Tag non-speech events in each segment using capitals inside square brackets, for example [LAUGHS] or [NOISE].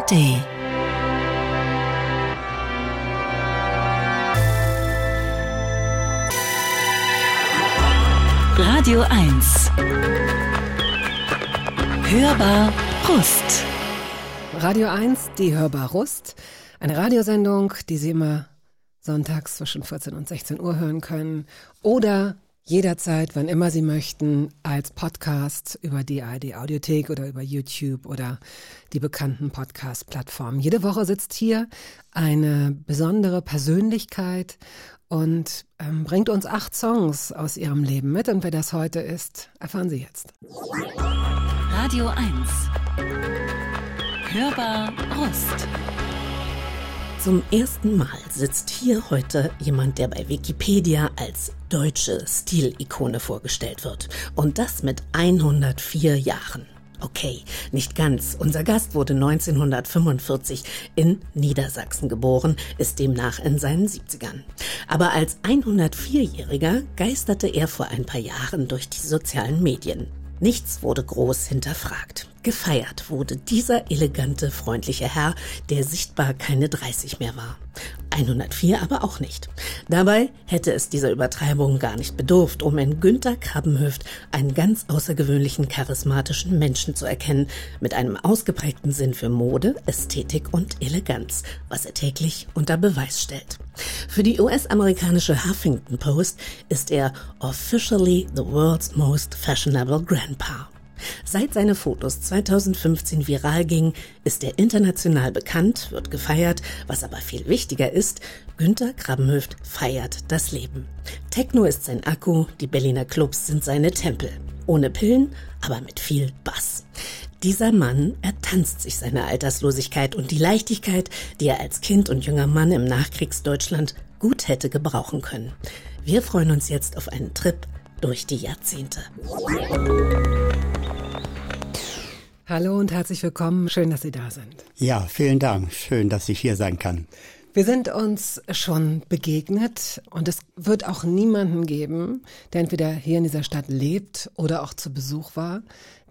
ARD Radio 1 Hörbar Rust. Radio 1, die Hörbar Rust. Eine Radiosendung, die Sie immer sonntags zwischen 14 und 16 Uhr hören können. Oder jederzeit, wann immer Sie möchten, als Podcast über die ARD Audiothek oder über YouTube oder die bekannten Podcast-Plattformen. Jede Woche sitzt hier eine besondere Persönlichkeit und ähm, bringt uns acht Songs aus ihrem Leben mit. Und wer das heute ist, erfahren Sie jetzt. Radio 1 Hörbar Rust zum ersten Mal sitzt hier heute jemand, der bei Wikipedia als deutsche Stilikone vorgestellt wird. Und das mit 104 Jahren. Okay, nicht ganz. Unser Gast wurde 1945 in Niedersachsen geboren, ist demnach in seinen 70ern. Aber als 104-Jähriger geisterte er vor ein paar Jahren durch die sozialen Medien. Nichts wurde groß hinterfragt. Gefeiert wurde dieser elegante, freundliche Herr, der sichtbar keine 30 mehr war. 104 aber auch nicht. Dabei hätte es dieser Übertreibung gar nicht bedurft, um in Günther Krabbenhöft einen ganz außergewöhnlichen, charismatischen Menschen zu erkennen, mit einem ausgeprägten Sinn für Mode, Ästhetik und Eleganz, was er täglich unter Beweis stellt. Für die US-amerikanische Huffington Post ist er officially the world's most fashionable grandpa. Seit seine Fotos 2015 viral gingen, ist er international bekannt, wird gefeiert, was aber viel wichtiger ist, Günter Krabbenhöft feiert das Leben. Techno ist sein Akku, die Berliner Clubs sind seine Tempel. Ohne Pillen, aber mit viel Bass. Dieser Mann ertanzt sich seine Alterslosigkeit und die Leichtigkeit, die er als Kind und junger Mann im Nachkriegsdeutschland gut hätte gebrauchen können. Wir freuen uns jetzt auf einen Trip durch die Jahrzehnte. Hallo und herzlich willkommen. Schön, dass Sie da sind. Ja, vielen Dank. Schön, dass ich hier sein kann. Wir sind uns schon begegnet und es wird auch niemanden geben, der entweder hier in dieser Stadt lebt oder auch zu Besuch war,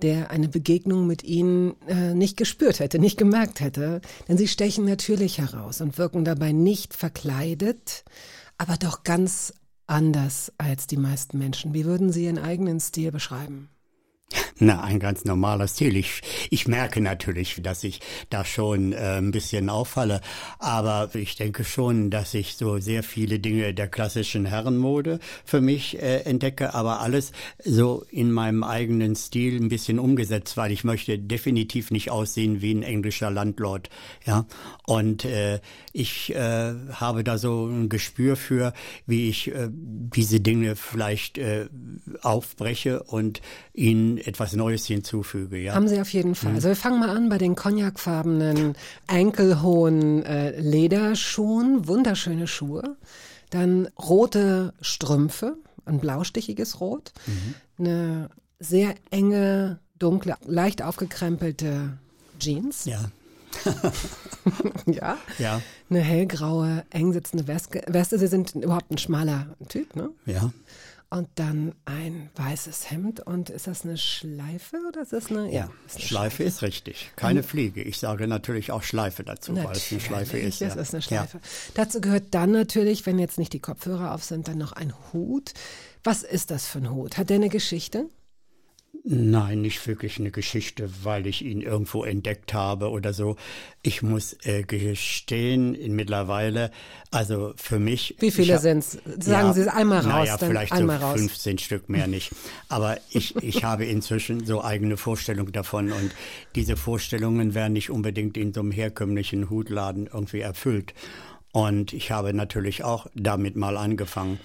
der eine Begegnung mit Ihnen äh, nicht gespürt hätte, nicht gemerkt hätte. Denn Sie stechen natürlich heraus und wirken dabei nicht verkleidet, aber doch ganz anders als die meisten Menschen. Wie würden Sie Ihren eigenen Stil beschreiben? Na, ein ganz normaler Stil. Ich, ich merke natürlich, dass ich da schon äh, ein bisschen auffalle, aber ich denke schon, dass ich so sehr viele Dinge der klassischen Herrenmode für mich äh, entdecke, aber alles so in meinem eigenen Stil ein bisschen umgesetzt, weil ich möchte definitiv nicht aussehen wie ein englischer Landlord, ja. Und äh, ich äh, habe da so ein Gespür für, wie ich äh, diese Dinge vielleicht äh, aufbreche und ihnen etwas Neues hinzufüge. Ja. Haben Sie auf jeden Fall. Mhm. Also wir fangen mal an bei den cognacfarbenen, enkelhohen äh, Lederschuhen, wunderschöne Schuhe. Dann rote Strümpfe, ein blaustichiges Rot, mhm. eine sehr enge, dunkle, leicht aufgekrempelte Jeans. Ja. [LAUGHS] ja. Ja. Eine hellgraue, eng sitzende Weste. Sie sind überhaupt ein schmaler Typ, ne? Ja und dann ein weißes Hemd. Und ist das eine Schleife oder ist das eine? Ja, ist eine Schleife, Schleife, ist richtig. Keine Fliege. Ich sage natürlich auch Schleife dazu, natürlich, weil es eine Schleife ist. Das ja. ist eine Schleife. Ja. Dazu gehört dann natürlich, wenn jetzt nicht die Kopfhörer auf sind, dann noch ein Hut. Was ist das für ein Hut? Hat der eine Geschichte? Nein, nicht wirklich eine Geschichte, weil ich ihn irgendwo entdeckt habe oder so. Ich muss äh, gestehen, in mittlerweile, also für mich. Wie viele sind es? Sagen ja, Sie es einmal raus. Naja, vielleicht so raus. 15 Stück mehr nicht. Aber ich, ich [LAUGHS] habe inzwischen so eigene Vorstellungen davon und diese Vorstellungen werden nicht unbedingt in so einem herkömmlichen Hutladen irgendwie erfüllt. Und ich habe natürlich auch damit mal angefangen.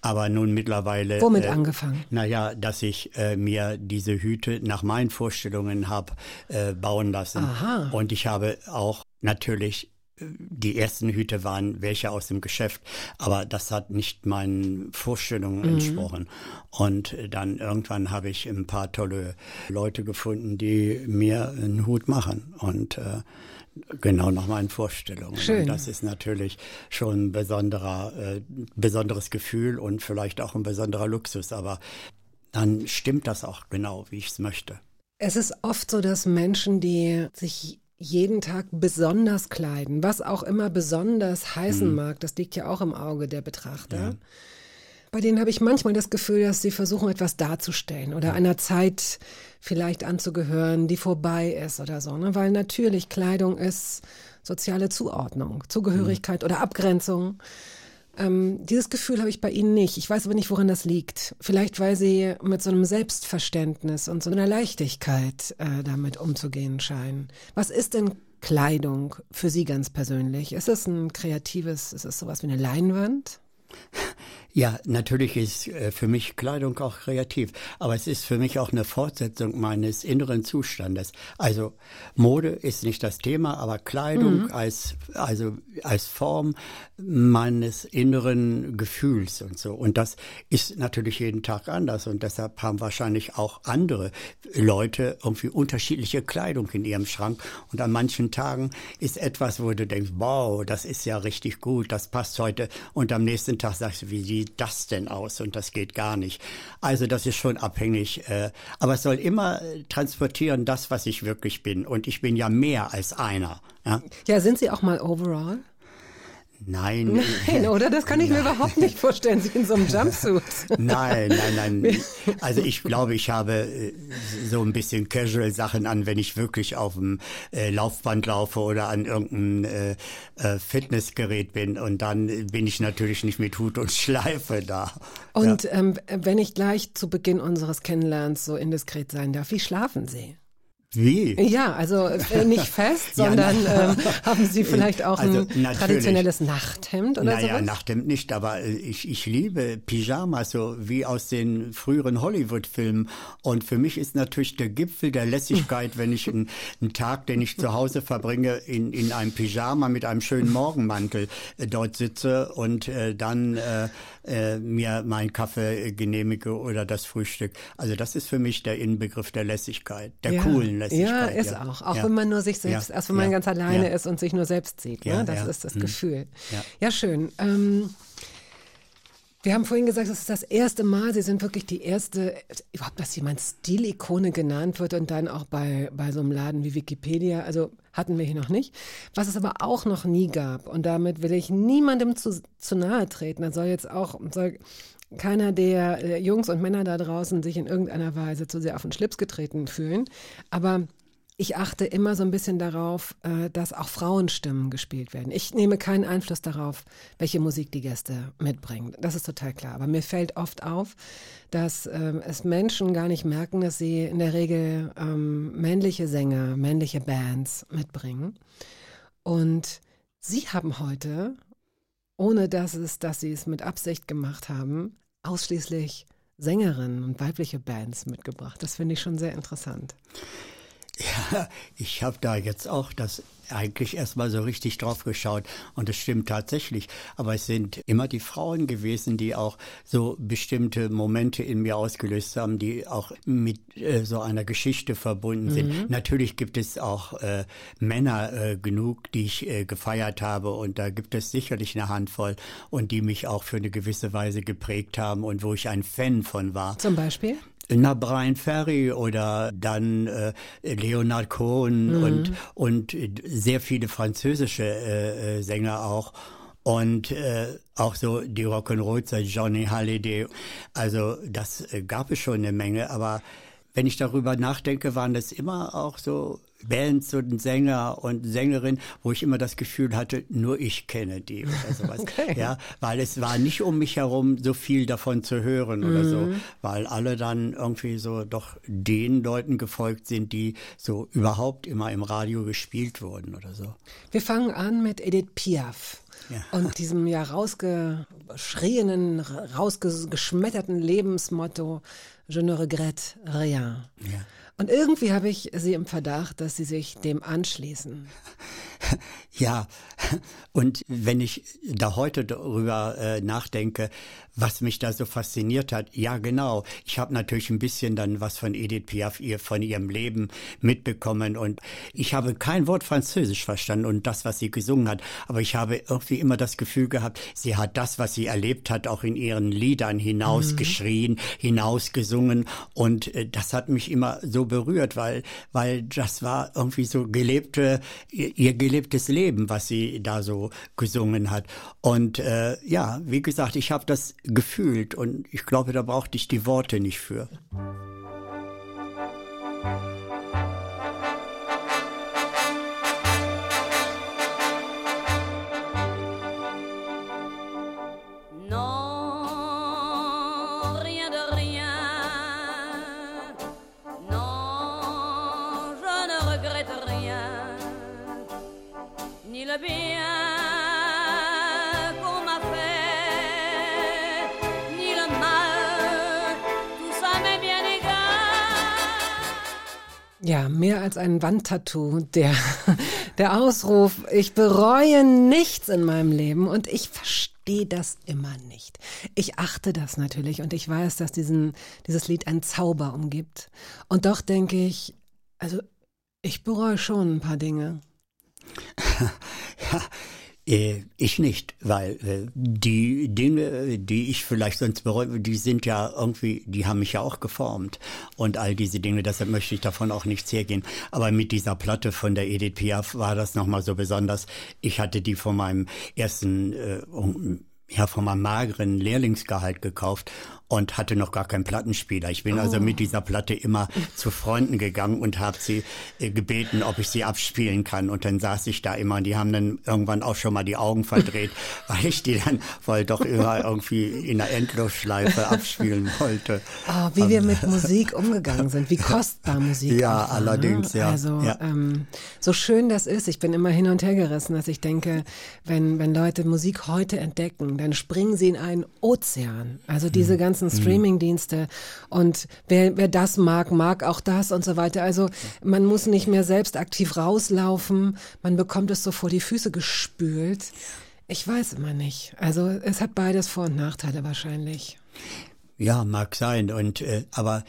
Aber nun mittlerweile. Womit äh, angefangen? Naja, dass ich äh, mir diese Hüte nach meinen Vorstellungen habe äh, bauen lassen. Aha. Und ich habe auch natürlich äh, die ersten Hüte waren welche aus dem Geschäft, aber das hat nicht meinen Vorstellungen mhm. entsprochen. Und dann irgendwann habe ich ein paar tolle Leute gefunden, die mir einen Hut machen. Und äh, Genau, nach meinen Vorstellungen. Schön. Und das ist natürlich schon ein besonderer, äh, besonderes Gefühl und vielleicht auch ein besonderer Luxus, aber dann stimmt das auch genau, wie ich es möchte. Es ist oft so, dass Menschen, die sich jeden Tag besonders kleiden, was auch immer besonders heißen Mhm. mag, das liegt ja auch im Auge der Betrachter. Ja. Bei denen habe ich manchmal das Gefühl, dass sie versuchen, etwas darzustellen oder einer Zeit vielleicht anzugehören, die vorbei ist oder so. Ne? Weil natürlich Kleidung ist soziale Zuordnung, Zugehörigkeit oder Abgrenzung. Ähm, dieses Gefühl habe ich bei Ihnen nicht. Ich weiß aber nicht, woran das liegt. Vielleicht, weil Sie mit so einem Selbstverständnis und so einer Leichtigkeit äh, damit umzugehen scheinen. Was ist denn Kleidung für Sie ganz persönlich? Ist es ein kreatives, ist es sowas wie eine Leinwand? [LAUGHS] Ja, natürlich ist äh, für mich Kleidung auch kreativ, aber es ist für mich auch eine Fortsetzung meines inneren Zustandes. Also Mode ist nicht das Thema, aber Kleidung als also als Form meines inneren Gefühls und so. Und das ist natürlich jeden Tag anders und deshalb haben wahrscheinlich auch andere Leute irgendwie unterschiedliche Kleidung in ihrem Schrank und an manchen Tagen ist etwas, wo du denkst, wow, das ist ja richtig gut, das passt heute und am nächsten Tag sagst du, wie sieht das denn aus? Und das geht gar nicht. Also das ist schon abhängig. Äh, aber es soll immer äh, transportieren das, was ich wirklich bin. Und ich bin ja mehr als einer. Ja? Ja, sind Sie auch mal overall? Nein. [LAUGHS] Nein, oder? Das kann ich mir überhaupt nicht vorstellen, Sie in so einem [LAUGHS] Jumpsuit. Nein, nein, nein. Also ich glaube, ich habe äh, so ein bisschen Casual Sachen an, wenn ich wirklich auf dem äh, Laufband laufe oder an irgendeinem äh, Fitnessgerät bin. Und dann bin ich natürlich nicht mit Hut und [LAUGHS] Schleife da. Und ähm, wenn ich gleich zu Beginn unseres Kennenlernens so indiskret sein darf, wie schlafen Sie? Wie? Ja, also äh, nicht [LAUGHS] fest, Ja, sondern ähm, haben Sie [LAUGHS] vielleicht auch Also, ein natürlich. traditionelles Nachthemd oder naja, sowas? Nachthemd nicht, aber äh, ich, ich liebe Pyjamas, so wie aus den früheren Hollywood-Filmen. Und für mich ist natürlich der Gipfel der Lässigkeit, wenn ich einen, einen Tag, den ich zu Hause verbringe, in, in einem Pyjama mit einem schönen Morgenmantel äh, dort sitze und äh, dann äh, mir meinen Kaffee äh, genehmige oder das Frühstück. Also das ist für mich der Inbegriff der Lässigkeit, der ja. coolen Ja, Lässigkeit. ist auch. Auch Ja. wenn man nur sich selbst, Ja, erst wenn man ja, ganz alleine ja. ist und sich nur selbst sieht. Ne? Ja, Das ja. ist das Mhm. Gefühl. Ja. Ja, schön. Ähm, wir haben vorhin gesagt, das ist das erste Mal, Sie sind wirklich die erste, überhaupt, dass jemand Stilikone genannt wird und dann auch bei, bei so einem Laden wie Wikipedia. Also hatten wir hier noch nicht. Was es aber auch noch nie gab, und damit will ich niemandem zu, zu nahe treten, da soll jetzt auch, soll keiner der äh, Jungs und Männer da draußen sich in irgendeiner Weise zu sehr auf den Schlips getreten fühlen. Aber ich achte immer so ein bisschen darauf, äh, dass auch Frauenstimmen gespielt werden. Ich nehme keinen Einfluss darauf, welche Musik die Gäste mitbringen. Das ist total klar. Aber mir fällt oft auf, dass ähm, es Menschen gar nicht merken, dass sie in der Regel ähm, männliche Sänger, männliche Bands mitbringen. Und sie haben heute, ohne dass es, dass sie es mit Absicht gemacht haben, ausschließlich Sängerinnen und weibliche Bands mitgebracht. Das finde ich schon sehr interessant. Ja, ich habe da jetzt auch das eigentlich erstmal so richtig drauf geschaut und es stimmt tatsächlich. Aber es sind immer die Frauen gewesen, die auch so bestimmte Momente in mir ausgelöst haben, die auch mit äh, so einer Geschichte verbunden sind. Natürlich gibt es auch äh, Männer äh, genug, die ich äh, gefeiert habe und da gibt es sicherlich eine Handvoll und die mich auch für eine gewisse Weise geprägt haben und wo ich ein Fan von war. Zum Beispiel? Na, Brian Ferry oder dann äh, Leonard Cohen und, und sehr viele französische äh, äh, Sänger auch. Und äh, auch so die Rock'n'Rollzeit, Johnny Halliday. Also das äh, gab es schon eine Menge, aber wenn ich darüber nachdenke, waren das immer auch so Bands und Sänger und Sängerinnen, wo ich immer das Gefühl hatte, nur ich kenne die oder sowas. [LAUGHS] Okay. Ja, weil es war nicht um mich herum so viel davon zu hören oder so, weil alle dann irgendwie so doch den Leuten gefolgt sind, die so überhaupt immer im Radio gespielt wurden oder so. Wir fangen an mit Edith Piaf. Ja. Und [LAUGHS] diesem ja rausgeschrienen, rausgeschmetterten Lebensmotto, je ne regrette rien. Ja. Und irgendwie habe ich sie im Verdacht, dass sie sich dem anschließen. [LAUGHS] [LAUGHS] Ja, und wenn ich da heute darüber äh, nachdenke, was mich da so fasziniert hat, ja genau, ich habe natürlich ein bisschen dann was von Edith Piaf, ihr, von ihrem Leben mitbekommen und ich habe kein Wort Französisch verstanden und das, was sie gesungen hat, aber ich habe irgendwie immer das Gefühl gehabt, sie hat das, was sie erlebt hat, auch in ihren Liedern hinausgeschrien, mhm. hinausgesungen und äh, das hat mich immer so berührt, weil, weil das war irgendwie so gelebte, ihr gelebtes Leben, was sie da so gesungen hat. Und äh, ja, wie gesagt, ich habe das gefühlt und ich glaube, da brauchte ich die Worte nicht für. Ja, mehr als ein Wandtattoo. Der, [LAUGHS] der Ausruf, ich bereue nichts in meinem Leben und ich verstehe das immer nicht. Ich achte das natürlich und ich weiß, dass diesen, dieses Lied einen Zauber umgibt. Und doch denke ich, also ich bereue schon ein paar Dinge. [LAUGHS] ja, ich nicht, weil äh, die Dinge, die ich vielleicht sonst bereue, die sind ja irgendwie, die haben mich ja auch geformt und all diese Dinge, deshalb möchte ich davon auch nichts hergehen. Aber mit dieser Platte von der Edith Piaf war das nochmal so besonders. Ich hatte die von meinem ersten, äh, ja, von meinem mageren Lehrlingsgehalt gekauft und hatte noch gar keinen Plattenspieler. Ich bin also oh. also mit dieser Platte immer zu Freunden gegangen und habe sie äh, gebeten, ob ich sie abspielen kann. Und dann saß ich da immer und die haben dann irgendwann auch schon mal die Augen verdreht, [LAUGHS] weil ich die dann wohl doch immer irgendwie in der Endlosschleife abspielen wollte. Oh, wie wir mit Musik umgegangen sind, wie [LAUGHS] kostbar Musik Ja, war, ne? allerdings, ne? ja. Also ja. Ähm, so schön das ist, ich bin immer hin und her gerissen, dass ich denke, wenn, wenn Leute Musik heute entdecken, dann springen sie in einen Ozean. Also diese mhm. ganzen mhm. Streaming-Dienste. Und wer, wer das mag, mag auch das und so weiter. Also man muss nicht mehr selbst aktiv rauslaufen. Man bekommt es so vor die Füße gespült. Ich weiß immer nicht. Also es hat beides Vor- und Nachteile wahrscheinlich. Ja, mag sein. Und äh, aber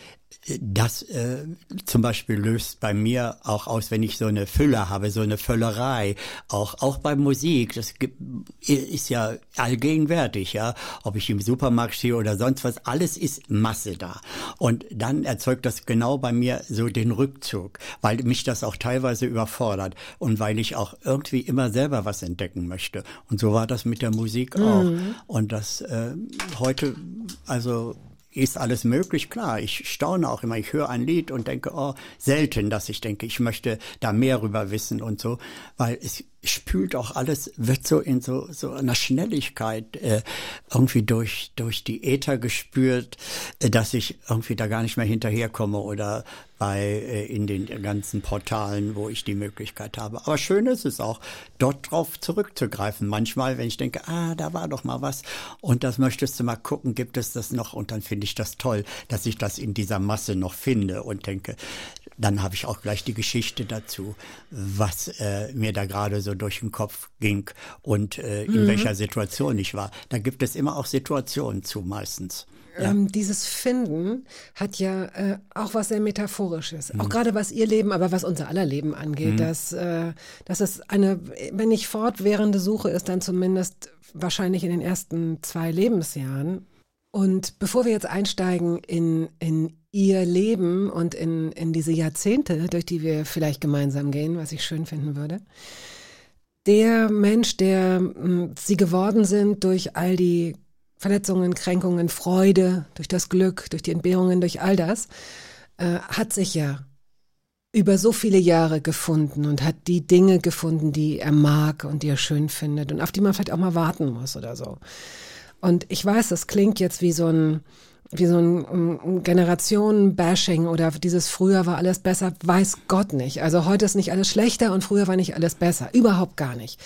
das äh, zum Beispiel löst bei mir auch aus, wenn ich so eine Fülle habe, so eine Völlerei, auch auch bei Musik. Das gibt, ist ja allgegenwärtig, ja. Ob ich im Supermarkt stehe oder sonst was, alles ist Masse da. Und dann erzeugt das genau bei mir so den Rückzug, weil mich das auch teilweise überfordert und weil ich auch irgendwie immer selber was entdecken möchte. Und so war das mit der Musik auch. Mhm. Und das äh, heute, also ist alles möglich. Klar, ich staune auch immer. Ich höre ein Lied und denke, oh, selten, dass ich denke, ich möchte da mehr rüber wissen und so, weil es spült auch alles, wird so in so, so einer Schnelligkeit äh, irgendwie durch, durch die Äther gespürt, äh, dass ich irgendwie da gar nicht mehr hinterherkomme oder bei äh, in den ganzen Portalen, wo ich die Möglichkeit habe. Aber schön ist es auch, dort drauf zurückzugreifen. Manchmal, wenn ich denke, ah, da war doch mal was und das möchtest du mal gucken, gibt es das noch? Und dann finde ich das toll, dass ich das in dieser Masse noch finde und denke, dann habe ich auch gleich die Geschichte dazu, was äh, mir da gerade so durch den Kopf ging und äh, in mhm. welcher Situation ich war. Da gibt es immer auch Situationen zu meistens. Ja. Ähm, dieses Finden hat ja äh, auch was sehr Metaphorisches. Mhm. Auch gerade was ihr Leben, aber was unser aller Leben angeht. Mhm. Dass, äh, dass es eine, wenn nicht fortwährende Suche ist, dann zumindest wahrscheinlich in den ersten zwei Lebensjahren. Und bevor wir jetzt einsteigen in, in ihr Leben und in, in diese Jahrzehnte, durch die wir vielleicht gemeinsam gehen, was ich schön finden würde, der Mensch, der hm, sie geworden sind durch all die Verletzungen, Kränkungen, Freude, durch das Glück, durch die Entbehrungen, durch all das, äh, hat sich ja über so viele Jahre gefunden und hat die Dinge gefunden, die er mag und die er schön findet und auf die man vielleicht auch mal warten muss oder so. Und ich weiß, das klingt jetzt wie so ein, wie so ein, Generationen-Bashing oder dieses früher war alles besser, weiß Gott nicht. Also heute ist nicht alles schlechter und früher war nicht alles besser. Überhaupt gar nicht.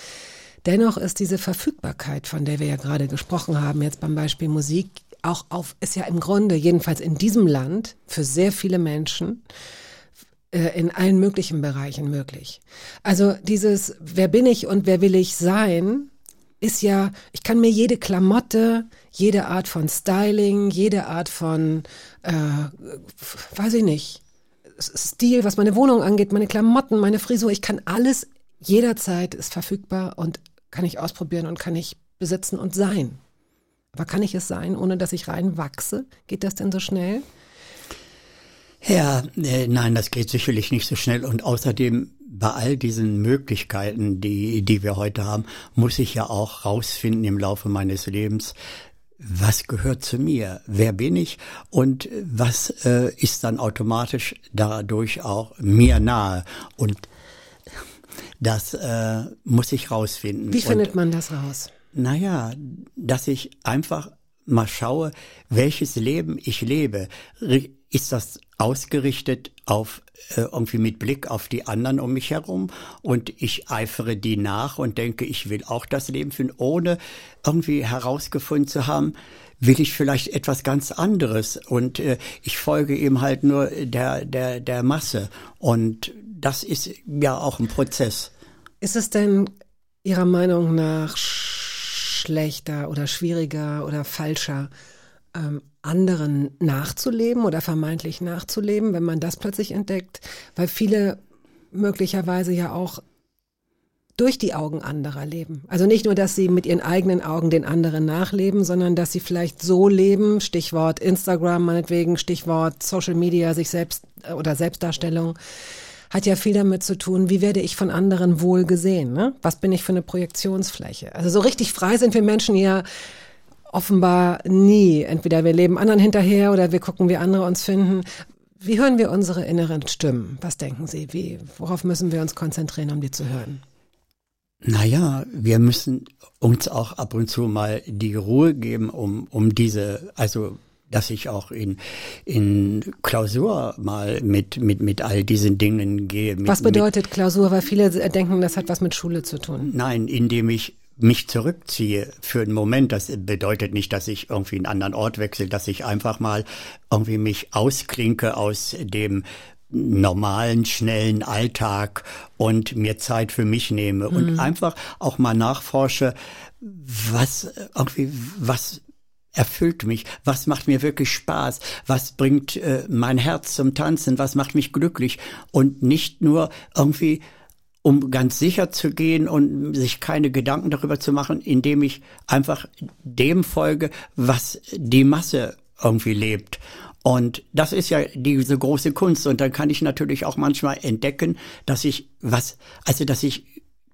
Dennoch ist diese Verfügbarkeit, von der wir ja gerade gesprochen haben, jetzt beim Beispiel Musik, auch auf, ist ja im Grunde, jedenfalls in diesem Land, für sehr viele Menschen, äh, in allen möglichen Bereichen möglich. Also dieses, wer bin ich und wer will ich sein, ist ja, ich kann mir jede Klamotte, jede Art von Styling, jede Art von, äh, weiß ich nicht, Stil, was meine Wohnung angeht, meine Klamotten, meine Frisur, ich kann alles jederzeit ist verfügbar und kann ich ausprobieren und kann ich besitzen und sein. Aber kann ich es sein, ohne dass ich reinwachse? Geht das denn so schnell? Ja, äh, nein, das geht sicherlich nicht so schnell. Und außerdem, bei all diesen Möglichkeiten, die, die wir heute haben, muss ich ja auch rausfinden im Laufe meines Lebens, was gehört zu mir? Wer bin ich? Und was äh, ist dann automatisch dadurch auch mir nahe? Und das äh, muss ich rausfinden. Wie findet man das raus? Naja, dass ich einfach mal schaue, welches Leben ich lebe. Ist das ausgerichtet auf äh, irgendwie mit Blick auf die anderen um mich herum? Und ich eifere die nach und denke, ich will auch das Leben führen, ohne irgendwie herausgefunden zu haben, will ich vielleicht etwas ganz anderes? Und äh, ich folge eben halt nur der der der Masse. Und das ist ja auch ein Prozess. Ist es denn Ihrer Meinung nach schlechter oder schwieriger oder falscher, ähm, anderen nachzuleben oder vermeintlich nachzuleben, wenn man das plötzlich entdeckt? Weil viele möglicherweise ja auch durch die Augen anderer leben. Also nicht nur, dass sie mit ihren eigenen Augen den anderen nachleben, sondern dass sie vielleicht so leben, Stichwort Instagram meinetwegen, Stichwort Social Media, sich selbst äh, oder Selbstdarstellung, hat ja viel damit zu tun, wie werde ich von anderen wohl gesehen? Ne? Was bin ich für eine Projektionsfläche? Also so richtig frei sind wir Menschen ja offenbar nie. Entweder wir leben anderen hinterher oder wir gucken, wie andere uns finden. Wie hören wir unsere inneren Stimmen? Was denken Sie? Wie, worauf müssen wir uns konzentrieren, um die zu hören? Naja, wir müssen uns auch ab und zu mal die Ruhe geben, um, um diese, also dass ich auch in, in Klausur mal mit, mit, mit all diesen Dingen gehe. Mit, was bedeutet Klausur? Weil viele denken, das hat was mit Schule zu tun. Nein, indem ich mich zurückziehe für einen Moment, das bedeutet nicht, dass ich irgendwie einen anderen Ort wechsle, dass ich einfach mal irgendwie mich ausklinke aus dem normalen, schnellen Alltag und mir Zeit für mich nehme mhm. und einfach auch mal nachforsche, was irgendwie, was erfüllt mich? Was macht mir wirklich Spaß? Was bringt äh, mein Herz zum Tanzen? Was macht mich glücklich? Und nicht nur irgendwie, um ganz sicher zu gehen und sich keine Gedanken darüber zu machen, indem ich einfach dem folge, was die Masse irgendwie lebt. Und das ist ja diese große Kunst. Und dann kann ich natürlich auch manchmal entdecken, dass ich was, also dass ich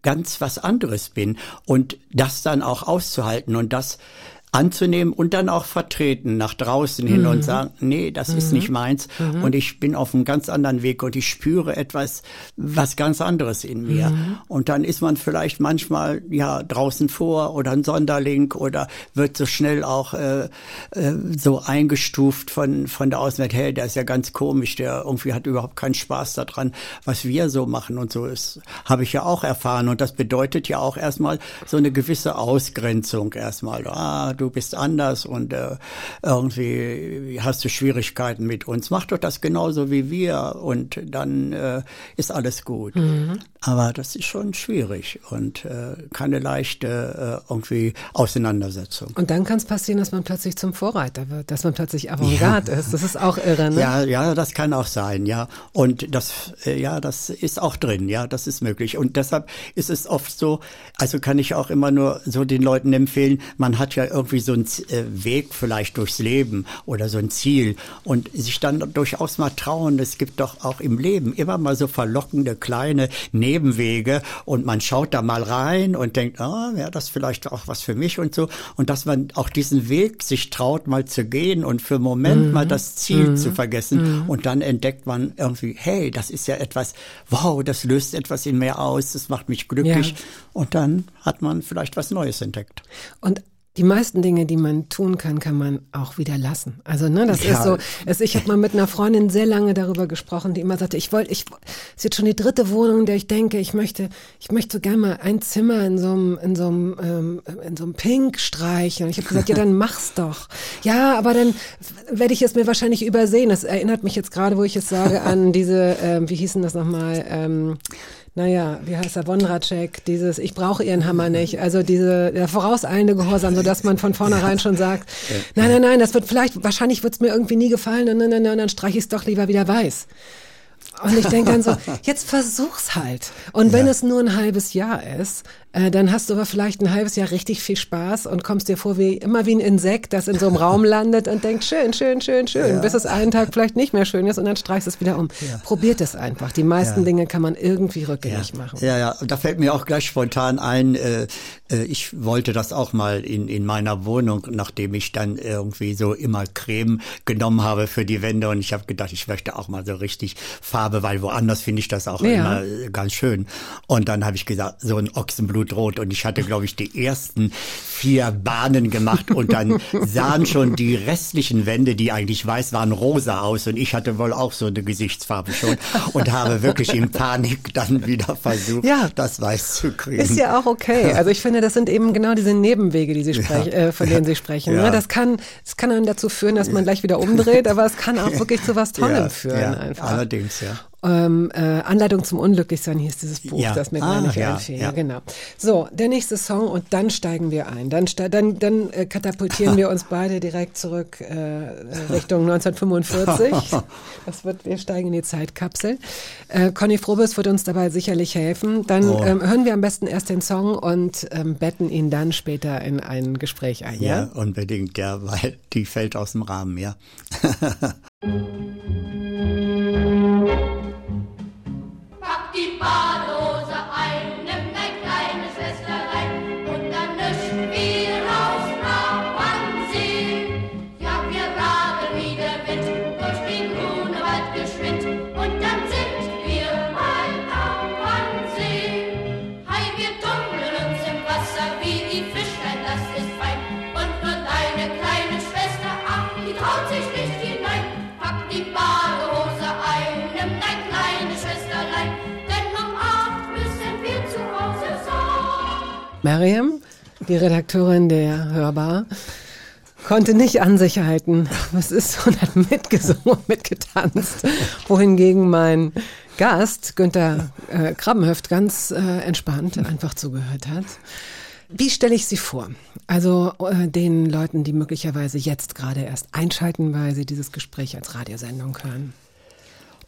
ganz was anderes bin und das dann auch auszuhalten und das anzunehmen und dann auch vertreten nach draußen hin mhm. und sagen, nee, das mhm. ist nicht meins mhm. und ich bin auf einem ganz anderen Weg und ich spüre etwas, was ganz anderes in mir. Mhm. Und dann ist man vielleicht manchmal ja draußen vor oder ein Sonderling oder wird so schnell auch äh, äh, so eingestuft von von der Außenwelt, hey, der ist ja ganz komisch, der irgendwie hat überhaupt keinen Spaß daran, was wir so machen und so ist, habe ich ja auch erfahren und das bedeutet ja auch erstmal so eine gewisse Ausgrenzung erstmal. Ah, du bist anders und äh, irgendwie hast du Schwierigkeiten mit uns. Mach doch das genauso wie wir und dann äh, ist alles gut. Mhm. Aber das ist schon schwierig und äh, keine leichte äh, irgendwie Auseinandersetzung. Und dann kann es passieren, dass man plötzlich zum Vorreiter wird, dass man plötzlich Avantgarde ja. ist. Das ist auch irre, ne? Ja, ja, das kann auch sein, ja. Und das, äh, ja, das ist auch drin, ja, das ist möglich. Und deshalb ist es oft so, also kann ich auch immer nur so den Leuten empfehlen, man hat ja irgendwie so einen äh, Weg vielleicht durchs Leben oder so ein Ziel und sich dann durchaus mal trauen. Es gibt doch auch im Leben immer mal so verlockende kleine Nebenwege und man schaut da mal rein und denkt, ah, wäre das vielleicht auch was für mich und so. Und dass man auch diesen Weg sich traut, mal zu gehen und für einen Moment mhm. mal das Ziel mhm. zu vergessen. Mhm. Und dann entdeckt man irgendwie, hey, das ist ja etwas, wow, das löst etwas in mir aus, das macht mich glücklich. Ja. Und dann hat man vielleicht was Neues entdeckt. Und die meisten Dinge, die man tun kann, kann man auch wieder lassen. Also ne, das Ja. ist so. Es, ich habe mal mit einer Freundin sehr lange darüber gesprochen, die immer sagte, ich wollte, ich ist jetzt schon die dritte Wohnung, in der ich denke, ich möchte, ich möchte so gerne mal ein Zimmer in so einem, in so einem, ähm, in so einem Pink streichen. Und ich habe gesagt, ja, dann mach's doch. Ja, aber dann werde ich es mir wahrscheinlich übersehen. Das erinnert mich jetzt gerade, wo ich es sage, an diese, ähm, wie hießen das nochmal? Ähm, naja, wie heißt er, Wondracek, dieses, ich brauche ihren Hammer nicht, also diese, der vorauseilende Gehorsam, so dass man von vornherein schon sagt, nein, nein, nein, das wird vielleicht, wahrscheinlich wird es mir irgendwie nie gefallen, und, und, und dann streiche ich es doch lieber wieder weiß. Und ich denke dann so, [LAUGHS] jetzt versuch's halt. Und wenn es nur ein halbes Jahr ist, äh, dann hast du aber vielleicht ein halbes Jahr richtig viel Spaß und kommst dir vor wie immer wie ein Insekt, das in so einem Raum [LAUGHS] landet und denkt, schön, schön, schön, schön, bis es einen Tag vielleicht nicht mehr schön ist und dann streichst du es wieder um. Probiert es einfach. Die meisten Dinge kann man irgendwie rückgängig machen. Ja, ja, und da fällt mir auch gleich spontan ein, äh, äh, ich wollte das auch mal in, in meiner Wohnung, nachdem ich dann irgendwie so immer Creme genommen habe für die Wände und ich habe gedacht, ich möchte auch mal so richtig Farbe, weil woanders finde ich das auch Ja. immer äh, ganz schön. Und dann habe ich gesagt, so ein Ochsenblutrot und ich hatte, glaube ich, die ersten vier Bahnen gemacht und dann sahen schon die restlichen Wände, die eigentlich weiß waren, rosa aus und ich hatte wohl auch so eine Gesichtsfarbe schon und habe wirklich in Panik dann wieder versucht, Ja. das weiß zu kriegen. Ist ja auch okay. Also ich finde, das sind eben genau diese Nebenwege, die Sie sprechen, äh, von denen Sie sprechen. Ja. Ne? Das kann, das kann dann dazu führen, dass man gleich wieder umdreht, aber es kann auch wirklich zu was Tollem ja, führen ja, einfach. Allerdings, ja. Ähm, äh, Anleitung zum Unglücklichsein hieß dieses Buch, Ja. das mir Ah, gar nicht ja, einfiel. ja. Genau. So, der nächste Song und dann steigen wir ein. Dann, dann, dann äh, katapultieren wir uns beide direkt zurück äh, Richtung 1945. [LAUGHS] Das wird, wir steigen in die Zeitkapsel. Äh, Conny Frobes wird uns dabei sicherlich helfen. Dann Oh. ähm, hören wir am besten erst den Song und ähm, betten ihn dann später in ein Gespräch ein. Ja, Ja. unbedingt, ja, weil die fällt aus dem Rahmen, ja. [LAUGHS] Mariam, die Redakteurin der Hörbar, konnte nicht an sich halten, was ist und hat mitgesungen und mitgetanzt, wohingegen mein Gast, Günther äh, Krabbenhöft, ganz äh, entspannt einfach zugehört hat. Wie stelle ich sie vor? Also äh, den Leuten, die möglicherweise jetzt gerade erst einschalten, weil sie dieses Gespräch als Radiosendung hören.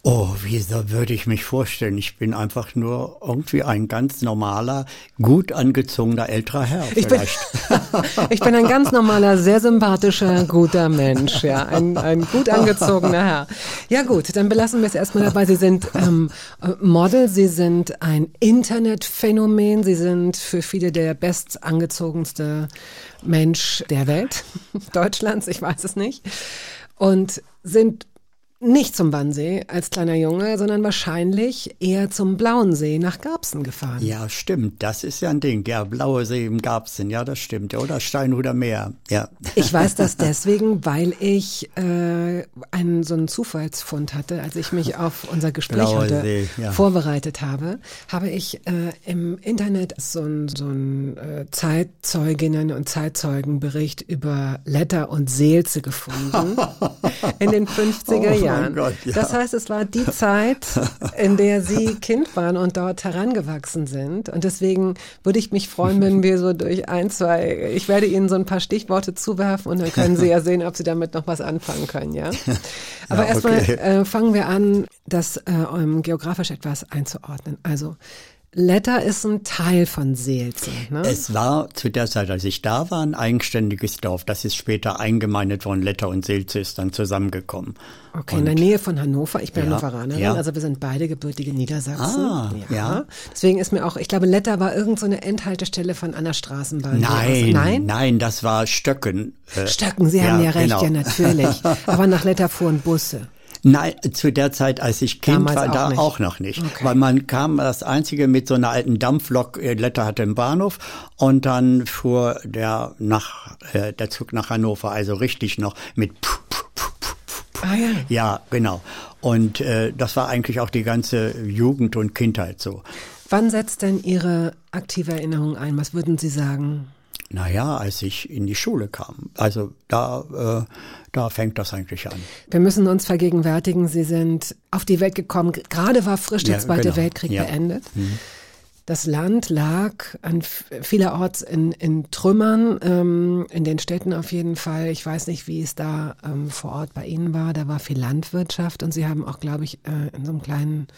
Oh, wieso würde ich mich vorstellen? Ich bin einfach nur irgendwie ein ganz normaler, gut angezogener älterer Herr Ich bin, vielleicht. [LAUGHS] ich bin ein ganz normaler, sehr sympathischer, guter Mensch, ja, ein, ein gut angezogener Herr. Ja gut, dann belassen wir es erstmal dabei. Sie sind ähm, äh, Model, Sie sind ein Internetphänomen, Sie sind für viele der best angezogenste Mensch der Welt, [LAUGHS] Deutschlands, ich weiß es nicht, und sind nicht zum Wannsee als kleiner Junge, sondern wahrscheinlich eher zum Blauen See nach Garbsen gefahren. Ja, stimmt. Das ist ja ein Ding. Ja, Blaue See im Garbsen. Ja, das stimmt. Oder Steinhuder Meer. Ja. Ich weiß das [LAUGHS] deswegen, weil ich äh, einen so einen Zufallsfund hatte, als ich mich auf unser Gespräch Blaue heute See, ja. vorbereitet habe, habe ich äh, im Internet so einen so äh, Zeitzeuginnen und Zeitzeugenbericht über Letter und Seelze gefunden [LAUGHS] in den 50er Oh mein Jahren. Gott, ja. Das heißt, es war die Zeit, in der Sie [LAUGHS] Kind waren und dort herangewachsen sind. Und deswegen würde ich mich freuen, wenn wir so durch ein, zwei, ich werde Ihnen so ein paar Stichworte zuwerfen und dann können Sie ja [LAUGHS] sehen, ob Sie damit noch was anfangen können, ja? Aber Ja, erstmal okay. äh, fangen wir an, das äh, um geografisch etwas einzuordnen. Also, Letter ist ein Teil von Seelze. Ne? Es war zu der Zeit, als ich da war, ein eigenständiges Dorf. Das ist später eingemeindet worden. Letter und Silze ist dann zusammengekommen. Okay, in der Nähe von Hannover. Ich bin Ja, Hannoveranerin, ja. also wir sind beide gebürtige Niedersachsen. Ah, ja. Deswegen ist mir auch, ich glaube, Letter war irgend so eine Endhaltestelle von einer Straßenbahn. Nein, Nein? nein, das war Stöcken. Äh, Stöcken, Sie haben ja recht, genau. ja natürlich. [LAUGHS] Aber nach Letter fuhren Busse. Nein, zu der Zeit, als ich Kind Damals war, auch da nicht. auch noch nicht. Okay. Weil man kam, das einzige mit so einer alten Dampflok, äh, Letter hatte im Bahnhof und dann fuhr der nach, äh, der Zug nach Hannover, also richtig noch mit Puh, Puh, Puh, Puh, Puh. Ah ja. Ja, genau. Und äh, das war eigentlich auch die ganze Jugend und Kindheit so. Wann setzt denn Ihre aktive Erinnerung ein? Was würden Sie sagen? Naja, als ich in die Schule kam. Also da, äh, da fängt das eigentlich an. Wir müssen uns vergegenwärtigen, Sie sind auf die Welt gekommen. Gerade war frisch der Ja, Zweite genau. Weltkrieg Ja. Mhm. beendet. Das Land lag an vielerorts in, in Trümmern, ähm, in den Städten auf jeden Fall. Ich weiß nicht, wie es da ähm, vor Ort bei Ihnen war. Da war viel Landwirtschaft und Sie haben auch, glaube ich, äh, in so einem kleinen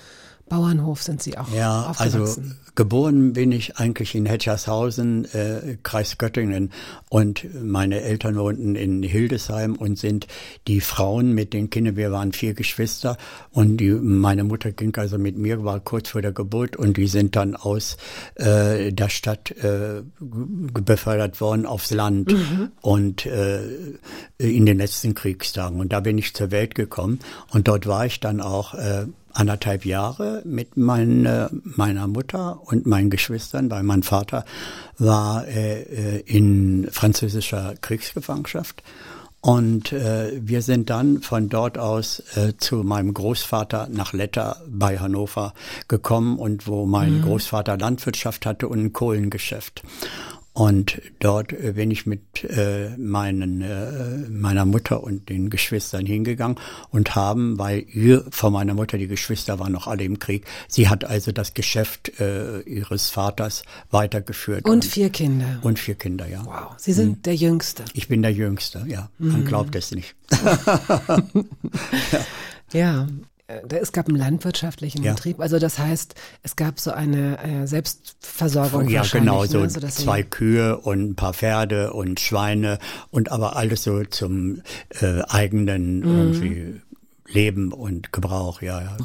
Bauernhof sind Sie auch Ja, also aufgewachsen. geboren bin ich eigentlich in Hetchershausen, äh, Kreis Göttingen. Und meine Eltern wohnten in Hildesheim und sind die Frauen mit den Kindern. Wir waren vier Geschwister und die, meine Mutter ging also mit mir, war kurz vor der Geburt und die sind dann aus äh, der Stadt äh, befördert worden aufs Land und äh, in den letzten Kriegstagen. Und da bin ich zur Welt gekommen und dort war ich dann auch äh, anderthalb Jahre mit meine, meiner Mutter und meinen Geschwistern, weil mein Vater war äh, äh, in französischer Kriegsgefangenschaft. Und äh, wir sind dann von dort aus äh, zu meinem Großvater nach Letter bei Hannover gekommen und wo mein Großvater Landwirtschaft hatte und ein Kohlengeschäft. Und dort äh, bin ich mit äh, meinen, äh, meiner Mutter und den Geschwistern hingegangen und haben, weil ihr von meiner Mutter, die Geschwister waren noch alle im Krieg, sie hat also das Geschäft äh, ihres Vaters weitergeführt. Und vier Kinder. Und vier Kinder, ja. Wow, Sie sind der Jüngste. Ich bin der Jüngste, ja. Man glaubt es nicht. [LAUGHS] [LAUGHS] Ja, da- es gab einen landwirtschaftlichen Ja. Betrieb. Also das heißt, es gab so eine äh, Selbstversorgung Ja, genau, so ne? also, Sie- zwei Kühe und ein paar Pferde und Schweine und aber alles so zum äh, eigenen Mhm. Leben und Gebrauch, ja, ja.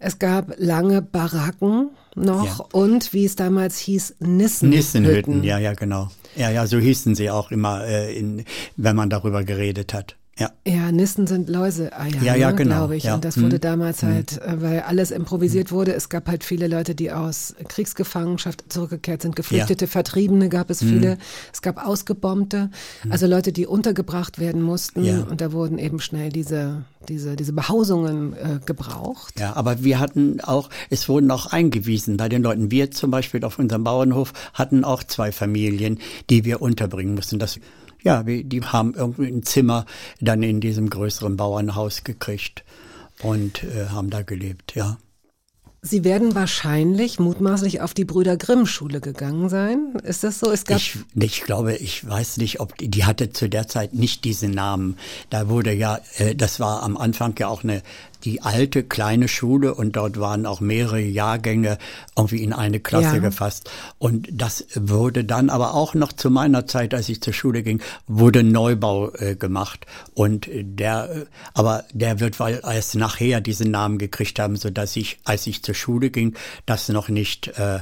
Es gab lange Baracken noch Ja. und wie es damals hieß, Nissenhütten. Nissenhütten, ja, ja, genau. Ja, ja, so hießen sie auch immer, äh, in, wenn man darüber geredet hat. Ja. Ja, Nissen sind Läuseeier, Ja, ja, ne, genau, glaube ich. ja. Und das Hm. wurde damals halt, äh, weil alles improvisiert wurde. Es gab halt viele Leute, die aus Kriegsgefangenschaft zurückgekehrt sind. Geflüchtete, Vertriebene gab Hm. es viele. Es gab Ausgebombte, also Leute, die untergebracht werden mussten. Ja. Und da wurden eben schnell diese, diese, diese Behausungen äh, gebraucht. Ja, aber wir hatten auch, es wurden auch eingewiesen bei den Leuten. Wir zum Beispiel auf unserem Bauernhof hatten auch zwei Familien, die wir unterbringen mussten. Das, ja, die haben irgendwie ein Zimmer dann in diesem größeren Bauernhaus gekriegt und äh, haben da gelebt, ja. Sie werden wahrscheinlich mutmaßlich auf die Brüder Grimm Schule gegangen sein. Ist das so? Es gab Ich, ich glaube, ich weiß nicht, ob die, die hatte zu der Zeit nicht diesen Namen. Da wurde ja, äh, das war am Anfang ja auch eine die alte kleine Schule und dort waren auch mehrere Jahrgänge irgendwie in eine Klasse Ja. gefasst. Und das wurde dann aber auch noch zu meiner Zeit, als ich zur Schule ging, wurde Neubau äh, gemacht. Und der, äh, aber der wird weil erst nachher diesen Namen gekriegt haben, so dass ich, als ich zur Schule ging, das noch nicht äh,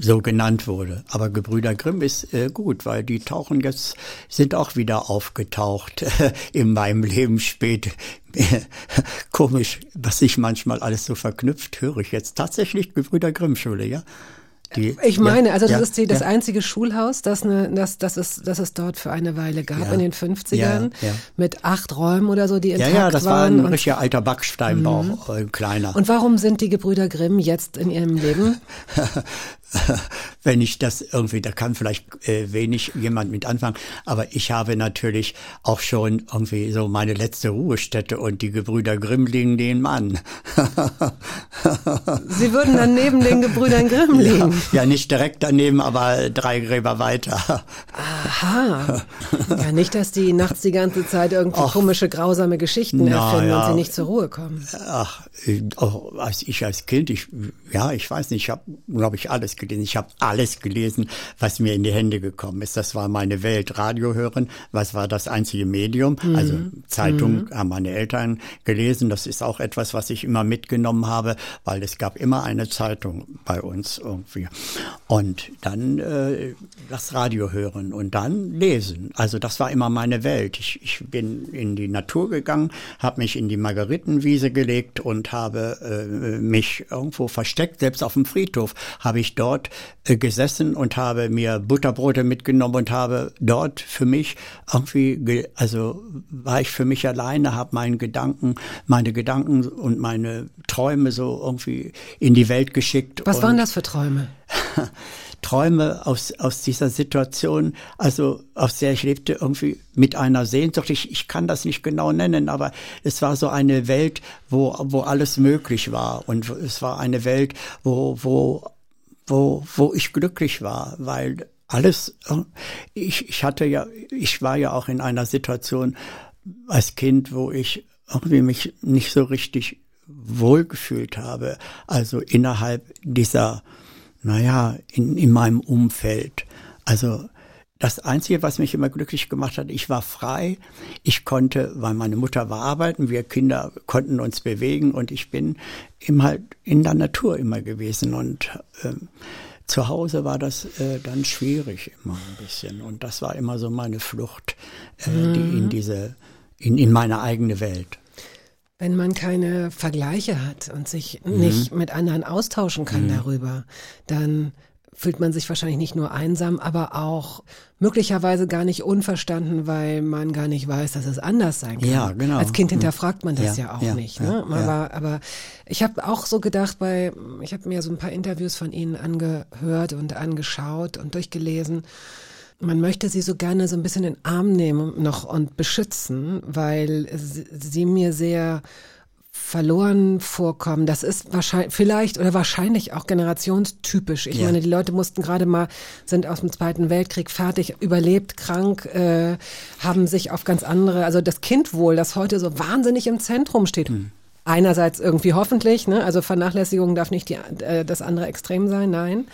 so genannt wurde. Aber Gebrüder Grimm ist äh, gut, weil die tauchen jetzt, sind auch wieder aufgetaucht in meinem Leben spät. [LAUGHS] Komisch, was sich manchmal alles so verknüpft, höre ich jetzt tatsächlich Gebrüder Grimm Schule, ja? Die, Ich meine, ja, also das ja, ist die, das ja. einzige Schulhaus, das, ne, das, das, es, das es dort für eine Weile gab Ja. in den 50ern, Ja, ja. mit acht Räumen oder so, die Ja, intakt ja, das war waren. ein Mhm. richtiger alter Backsteinbau, äh, kleiner. und warum sind die Gebrüder Grimm jetzt in ihrem Leben? [LAUGHS] [LAUGHS] wenn ich das irgendwie, da kann vielleicht äh, wenig jemand mit anfangen, aber ich habe natürlich auch schon irgendwie so meine letzte Ruhestätte und die Gebrüder Grimm liegen den Mann. [LAUGHS] Sie würden dann neben den Gebrüdern Grimm ja, liegen. ja, nicht direkt daneben, aber drei Gräber weiter. Aha. Ja, nicht, dass die nachts die ganze Zeit irgendwie komische, grausame Geschichten Na erfinden und ja. sie nicht zur Ruhe kommen. Ach, äh, auch als ich als Kind, ich ja, ich weiß nicht, ich habe, glaube ich, alles gelesen. Ich habe alles gelesen, was mir in die Hände gekommen ist. Das war meine Welt. Radio hören, was war das einzige Medium? Mhm. Also Zeitung haben meine Eltern gelesen. Das ist auch etwas, was ich immer mitgenommen habe, weil es gab immer eine Zeitung bei uns irgendwie. Und dann äh, das Radio hören und dann lesen. Also das war immer meine Welt. Ich, ich bin in die Natur gegangen, habe mich in die Margaritenwiese gelegt und habe äh, mich irgendwo versteckt. Selbst auf dem Friedhof habe ich dort äh, gesessen und habe mir Butterbrote mitgenommen und habe dort für mich irgendwie, ge also war ich für mich alleine, habe meinen Gedanken, meine Gedanken und meine Träume so irgendwie in die Welt geschickt. Was waren das für Träume? [LAUGHS] Träume aus, aus dieser Situation, also aus der ich lebte, irgendwie mit einer Sehnsucht. Ich, ich kann das nicht genau nennen, aber es war so eine Welt, wo, wo alles möglich war. Und es war eine Welt, wo, wo, wo, wo ich glücklich war, weil alles, ich, ich hatte ja, ich war ja auch in einer Situation als Kind, wo ich irgendwie mich nicht so richtig wohlgefühlt habe. Also innerhalb dieser, naja, in, in meinem Umfeld. Also das Einzige, was mich immer glücklich gemacht hat, ich war frei. Ich konnte, weil meine Mutter war arbeiten, wir Kinder konnten uns bewegen und ich bin immer halt in der Natur immer gewesen. Und ähm, zu Hause war das äh, dann schwierig immer ein bisschen. Und das war immer so meine Flucht äh, mhm. die in diese, in, in meine eigene Welt. Wenn man keine Vergleiche hat und sich mhm. nicht mit anderen austauschen kann mhm. darüber, dann fühlt man sich wahrscheinlich nicht nur einsam, aber auch möglicherweise gar nicht unverstanden, weil man gar nicht weiß, dass es anders sein kann. Ja, genau. Als Kind hinterfragt man das ja, ja auch ja, nicht. Ne? Ja, aber, aber ich habe auch so gedacht, bei, ich habe mir so ein paar Interviews von Ihnen angehört und angeschaut und durchgelesen man möchte sie so gerne so ein bisschen in den Arm nehmen noch und beschützen, weil sie, mir sehr verloren vorkommen. Das ist wahrscheinlich, vielleicht oder wahrscheinlich auch generationstypisch. Ich ja. meine, die Leute mussten gerade mal, sind aus dem Zweiten Weltkrieg fertig, überlebt, krank, äh, haben sich auf ganz andere, also das Kindwohl, das heute so wahnsinnig im Zentrum steht. Hm. Einerseits irgendwie hoffentlich, ne? also Vernachlässigung darf nicht die, äh, das andere Extrem sein, nein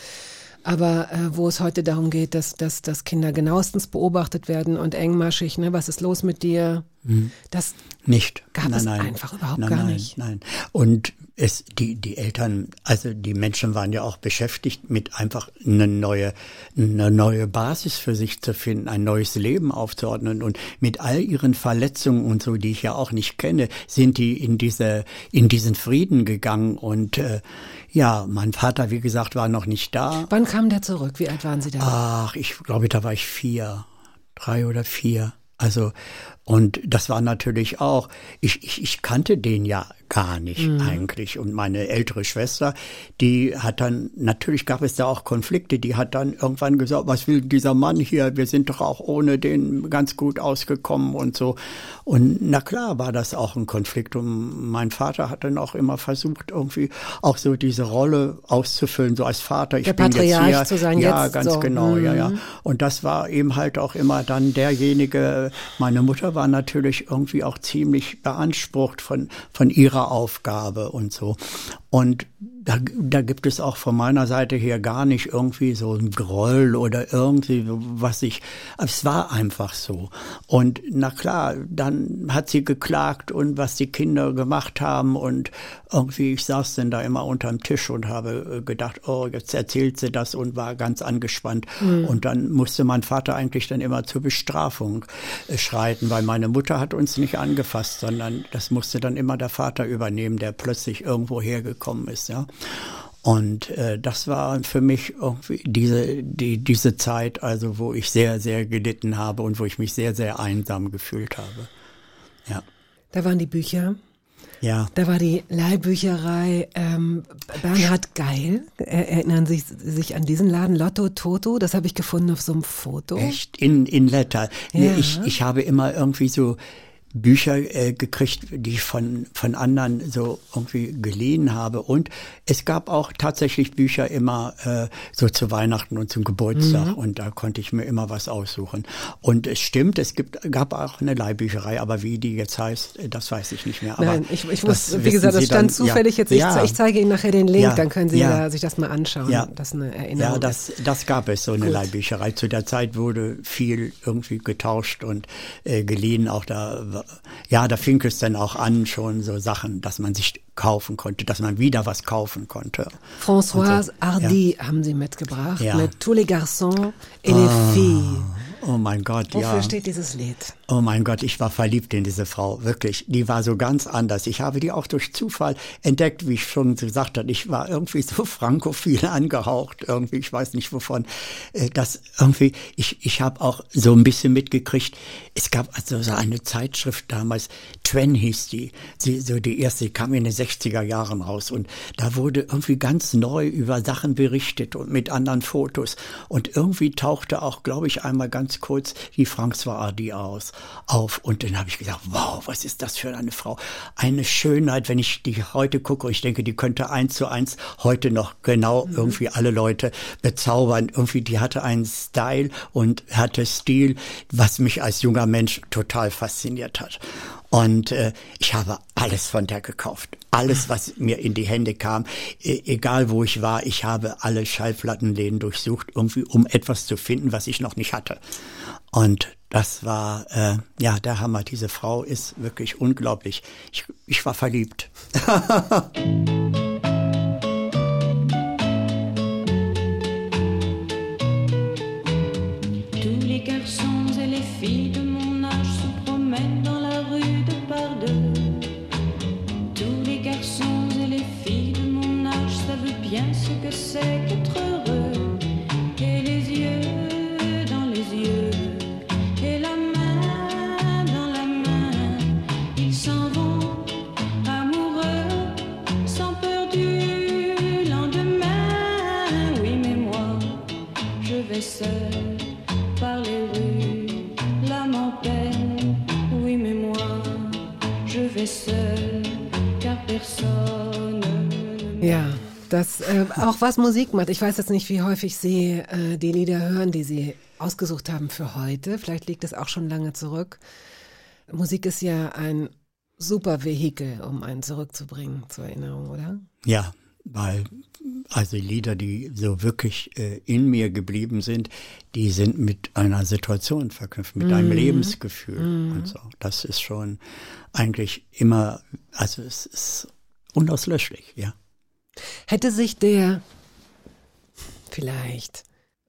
aber äh, wo es heute darum geht, dass, dass, dass Kinder genauestens beobachtet werden und engmaschig, ne, was ist los mit dir? Mhm. Das nicht. gab nein, es nein. einfach überhaupt nein, gar nein, nicht. Nein, und es, die, die Eltern, also die Menschen waren ja auch beschäftigt mit einfach eine neue, eine neue Basis für sich zu finden, ein neues Leben aufzuordnen und mit all ihren Verletzungen und so, die ich ja auch nicht kenne, sind die in diese, in diesen Frieden gegangen und äh, ja, mein Vater, wie gesagt, war noch nicht da. Wann kam der zurück? Wie alt waren Sie da? Ach, ich glaube, da war ich vier, drei oder vier. Also, und das war natürlich auch, ich, ich, ich kannte den ja gar nicht mhm. eigentlich. Und meine ältere Schwester, die hat dann, natürlich gab es da auch Konflikte, die hat dann irgendwann gesagt, was will dieser Mann hier? Wir sind doch auch ohne den ganz gut ausgekommen und so. Und na klar war das auch ein Konflikt. Und mein Vater hat dann auch immer versucht, irgendwie auch so diese Rolle auszufüllen, so als Vater. Ich Der bin Patriarch jetzt hier. zu sein ja, jetzt ganz so. genau, mhm. ja, ja. Und das war eben halt auch immer dann derjenige, meine Mutter war natürlich irgendwie auch ziemlich beansprucht von, von ihrer Aufgabe und so. Und da, da gibt es auch von meiner Seite her gar nicht irgendwie so ein Groll oder irgendwie was ich, es war einfach so. Und na klar, dann hat sie geklagt und was die Kinder gemacht haben und irgendwie, ich saß denn da immer unterm Tisch und habe gedacht, oh, jetzt erzählt sie das und war ganz angespannt. Mhm. Und dann musste mein Vater eigentlich dann immer zur Bestrafung äh, schreiten, weil meine Mutter hat uns nicht angefasst, sondern das musste dann immer der Vater übernehmen, der plötzlich irgendwo hergekommen ist, ja. Und äh, das war für mich irgendwie diese, die, diese Zeit, also wo ich sehr, sehr gelitten habe und wo ich mich sehr, sehr einsam gefühlt habe. Ja. Da waren die Bücher. Ja. Da war die Leihbücherei ähm, Bernhard Geil. Erinnern Sie sich an diesen Laden Lotto Toto? Das habe ich gefunden auf so einem Foto. Echt? In, in Letter. Ja. Ich, ich habe immer irgendwie so Bücher äh, gekriegt, die ich von, von anderen so irgendwie geliehen habe. Und es gab auch tatsächlich Bücher immer äh, so zu Weihnachten und zum Geburtstag. Mhm. Und da konnte ich mir immer was aussuchen. Und es stimmt, es gibt, gab auch eine Leihbücherei, aber wie die jetzt heißt, äh, das weiß ich nicht mehr. Aber Nein, ich, ich muss, wie gesagt, das stand dann, zufällig ja, jetzt. Ich, ja, ich zeige Ihnen nachher den Link, ja, dann können Sie da, sich das mal anschauen. Ja, das eine Erinnerung. Ja, das, das gab es, so eine Gut. Leihbücherei. Zu der Zeit wurde viel irgendwie getauscht und äh, geliehen. Auch da, ja, da fing es dann auch an, schon so Sachen, dass man sich kaufen konnte, dass man wieder was kaufen konnte. Françoise so, Hardy ja. haben Sie mitgebracht ja. mit Tous les garçons et les ah. filles. Oh mein Gott, Wofür ja. Wofür steht dieses Lied? Oh mein Gott, ich war verliebt in diese Frau, wirklich. Die war so ganz anders. Ich habe die auch durch Zufall entdeckt, wie ich schon gesagt habe. Ich war irgendwie so [LAUGHS] frankophil angehaucht, irgendwie, ich weiß nicht wovon. Äh, das irgendwie, ich, ich habe auch so ein bisschen mitgekriegt, es gab also so eine Zeitschrift damals, Twen hieß die, sie, so die erste, die kam in den 60er Jahren raus und da wurde irgendwie ganz neu über Sachen berichtet und mit anderen Fotos. Und irgendwie tauchte auch, glaube ich, einmal ganz kurz die François Hardy aus auf. Und dann habe ich gesagt, wow, was ist das für eine Frau? Eine Schönheit, wenn ich die heute gucke, ich denke, die könnte eins zu eins heute noch genau mhm. irgendwie alle Leute bezaubern. Irgendwie, die hatte einen Style und hatte Stil, was mich als junger Mensch total fasziniert hat. Und äh, ich habe alles von der gekauft. Alles, was mir in die Hände kam, e egal wo ich war, ich habe alle Schallplattenläden durchsucht, irgendwie, um etwas zu finden, was ich noch nicht hatte. Und das war äh, ja der Hammer. Diese Frau ist wirklich unglaublich. Ich, ich war verliebt. [LAUGHS] que c'est qu'être heureux. Et les yeux dans les yeux. Et la main dans la main. Ils s'en vont amoureux Sans peur du lendemain. Oui mais moi je vais seul par les rues. L'âme en peine Oui mais moi je vais seul car personne Das äh, auch was Musik macht. Ich weiß jetzt nicht, wie häufig Sie äh, die Lieder hören, die Sie ausgesucht haben für heute. Vielleicht liegt es auch schon lange zurück. Musik ist ja ein super Vehikel, um einen zurückzubringen zur Erinnerung, oder? Ja, weil also Lieder, die so wirklich äh, in mir geblieben sind, die sind mit einer Situation verknüpft, mit mm. einem mhm. Lebensgefühl mm. und so. Das ist schon eigentlich immer, also es ist unauslöschlich, ja. Hätte sich der vielleicht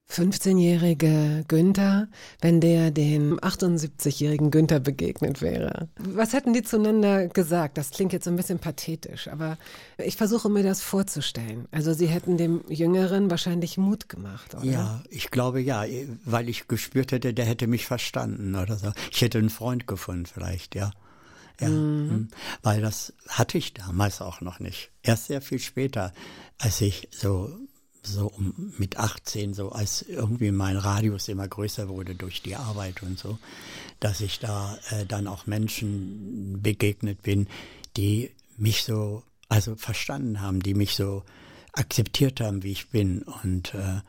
15-jährige Günther, wenn der dem 78-jährigen Günther begegnet wäre. Was hätten die zueinander gesagt? Das klingt jetzt so ein bisschen pathetisch, aber ich versuche mir das vorzustellen. Also sie hätten dem Jüngeren wahrscheinlich Mut gemacht, oder? Ja, ich glaube ja, weil ich gespürt hätte, der hätte mich verstanden oder so. Ich hätte einen Freund gefunden vielleicht, ja. Ja, mhm. Hm. weil das hatte ich damals auch noch nicht. Erst sehr viel später, als ich so so um, mit 18, so als irgendwie mein Radius immer größer wurde durch die Arbeit und so, dass ich da äh, dann auch Menschen begegnet bin, die mich so, also verstanden haben, die mich so akzeptiert haben, wie ich bin. Und äh,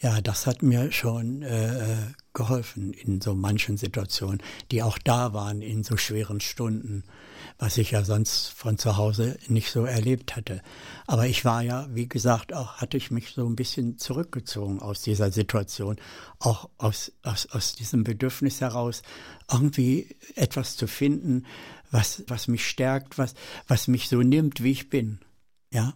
ja, das hat mir schon äh, geholfen in so manchen Situationen, die auch da waren in so schweren Stunden, was ich ja sonst von zu Hause nicht so erlebt hatte. Aber ich war ja, wie gesagt, auch hatte ich mich so ein bisschen zurückgezogen aus dieser Situation, auch aus, aus, aus diesem Bedürfnis heraus, irgendwie etwas zu finden, was, was mich stärkt, was, was mich so nimmt, wie ich bin. Ja.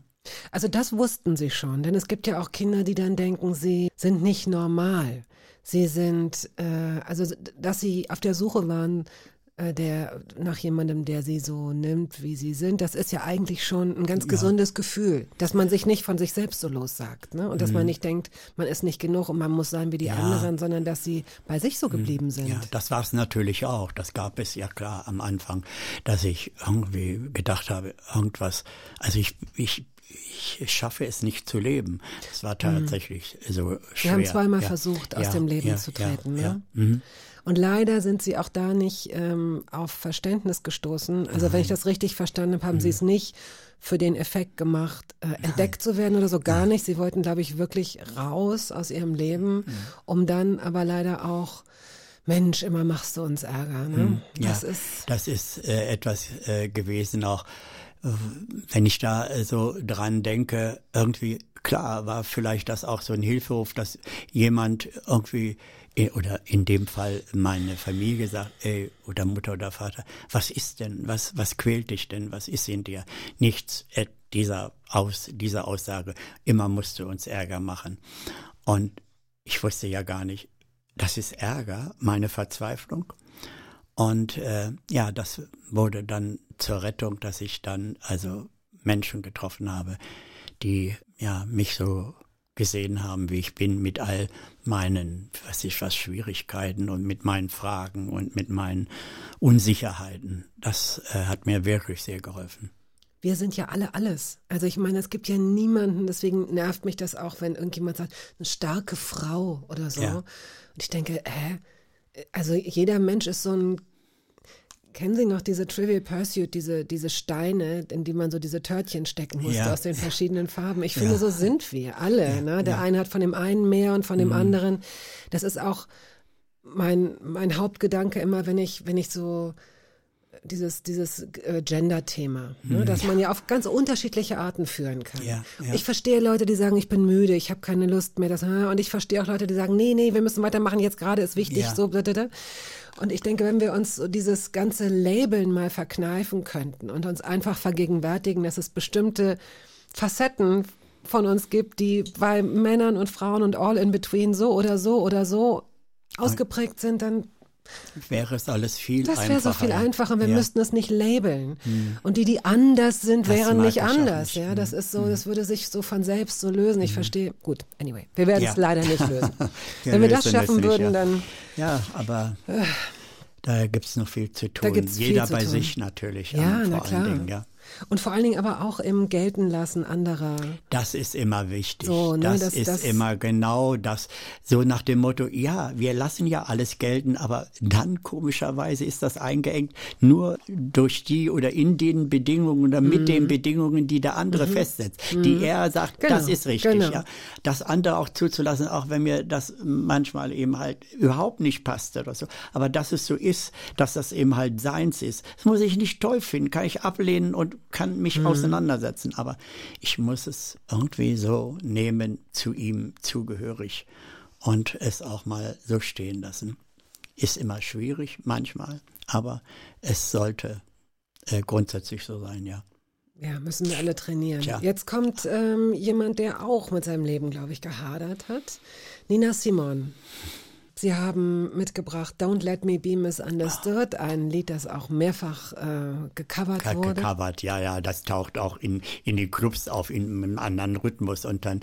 Also das wussten Sie schon, denn es gibt ja auch Kinder, die dann denken, sie sind nicht normal. Sie sind, äh, also dass Sie auf der Suche waren äh, der, nach jemandem, der Sie so nimmt, wie Sie sind, das ist ja eigentlich schon ein ganz ja. gesundes Gefühl, dass man sich nicht von sich selbst so lossagt ne? und mhm. dass man mhm. nicht denkt, man ist nicht genug und man muss sein wie die ja. anderen, sondern dass Sie bei sich so mhm. geblieben sind. Ja, das war es natürlich auch. Das gab es ja klar am Anfang, dass ich irgendwie gedacht habe, irgendwas, also ich, ich ich schaffe es nicht zu leben. Das war tatsächlich mhm. so schwer. Wir haben zweimal ja. versucht, aus ja, dem Leben ja, zu treten. Ja, ne? mhm. Und leider sind sie auch da nicht ähm, auf Verständnis gestoßen. Also Nein. wenn ich das richtig verstanden habe, haben mhm. sie es nicht für den Effekt gemacht, äh, entdeckt zu werden oder so gar Nein. nicht. Sie wollten, glaube ich, wirklich raus aus ihrem Leben, mhm. um dann aber leider auch Mensch, immer machst du uns Ärger. Ne? Mhm. Das ist, das ist äh, etwas äh, gewesen auch wenn ich da äh, so dran denke, irgendwie, klar, war vielleicht das auch so ein Hilferuf, dass jemand irgendwie, äh, oder in dem Fall meine Familie sagt, ey, oder Mutter oder Vater, was ist denn, was, was quält dich denn, was ist in dir? Nichts, äh, dieser, Aus, dieser Aussage, immer musst du uns Ärger machen. Und ich wusste ja gar nicht, das ist Ärger, meine Verzweiflung. Und äh, ja, das wurde dann zur Rettung, dass ich dann also Menschen getroffen habe, die ja mich so gesehen haben, wie ich bin, mit all meinen, was ich was, Schwierigkeiten und mit meinen Fragen und mit meinen Unsicherheiten. Das äh, hat mir wirklich sehr geholfen. Wir sind ja alle alles. Also ich meine, es gibt ja niemanden, deswegen nervt mich das auch, wenn irgendjemand sagt, eine starke Frau oder so. Ja. Und ich denke, hä? Also jeder Mensch ist so ein Kennen Sie noch diese Trivial Pursuit, diese, diese Steine, in die man so diese Törtchen stecken musste ja. aus den verschiedenen Farben? Ich finde, ja. so sind wir alle. Ja. Ne? Der eine hat von dem einen mehr und von dem mhm. anderen. Das ist auch mein, mein Hauptgedanke immer, wenn ich, wenn ich so dieses, dieses äh, Gender-Thema, ne? Mhm. dass man ja auf ganz unterschiedliche Arten führen kann. Ja, ja. Ich verstehe Leute, die sagen, ich bin müde, ich habe keine Lust mehr. Das, und ich verstehe auch Leute, die sagen, nee, nee, wir müssen weitermachen, jetzt gerade ist wichtig, ja. so. Und ich denke, wenn wir uns dieses ganze Labeln mal verkneifen könnten und uns einfach vergegenwärtigen, dass es bestimmte Facetten von uns gibt, die bei Männern und Frauen und all in between so oder so oder so ausgeprägt sind, dann wäre es alles viel das einfacher. Das wäre so viel einfacher. Wir ja. müssten es nicht labeln. Hm. Und die, die anders sind, das wären nicht anders. Nicht. Ja, das ist so, hm. das würde sich so von selbst so lösen. Ich hm. verstehe. Gut, anyway, wir werden ja. es leider nicht lösen. [LAUGHS] Wenn wir das schaffen würden, ja. dann. Ja, aber. Da gibt es noch viel zu tun. Jeder bei sich natürlich. Ja, na klar. Dingen, ja. Und vor allen Dingen aber auch im Geltenlassen anderer. Das ist immer wichtig. So, ne, das, das, ist das immer genau das. So nach dem Motto, ja, wir lassen ja alles gelten, aber dann komischerweise ist das eingeengt nur durch die oder in den Bedingungen oder mit mhm. den Bedingungen, die der andere mhm. festsetzt, mhm. die er sagt, genau. das ist richtig. Genau. Ja. Das andere auch zuzulassen, auch wenn mir das manchmal eben halt überhaupt nicht passt oder so. Aber dass es so ist, dass das eben halt seins ist, das muss ich nicht toll finden, kann ich ablehnen und kann mich mhm. auseinandersetzen, aber ich muss es irgendwie so nehmen, zu ihm zugehörig und es auch mal so stehen lassen. Ist immer schwierig, manchmal, aber es sollte äh, grundsätzlich so sein, ja. Ja, müssen wir alle trainieren. Tja. Jetzt kommt ähm, jemand, der auch mit seinem Leben, glaube ich, gehadert hat. Nina Simon. Sie haben mitgebracht Don't Let Me Be Misunderstood, ein Lied, das auch mehrfach äh, gecovert wurde. Gecovert, ja, ja, das taucht auch in, in den Clubs auf, in einem anderen Rhythmus und dann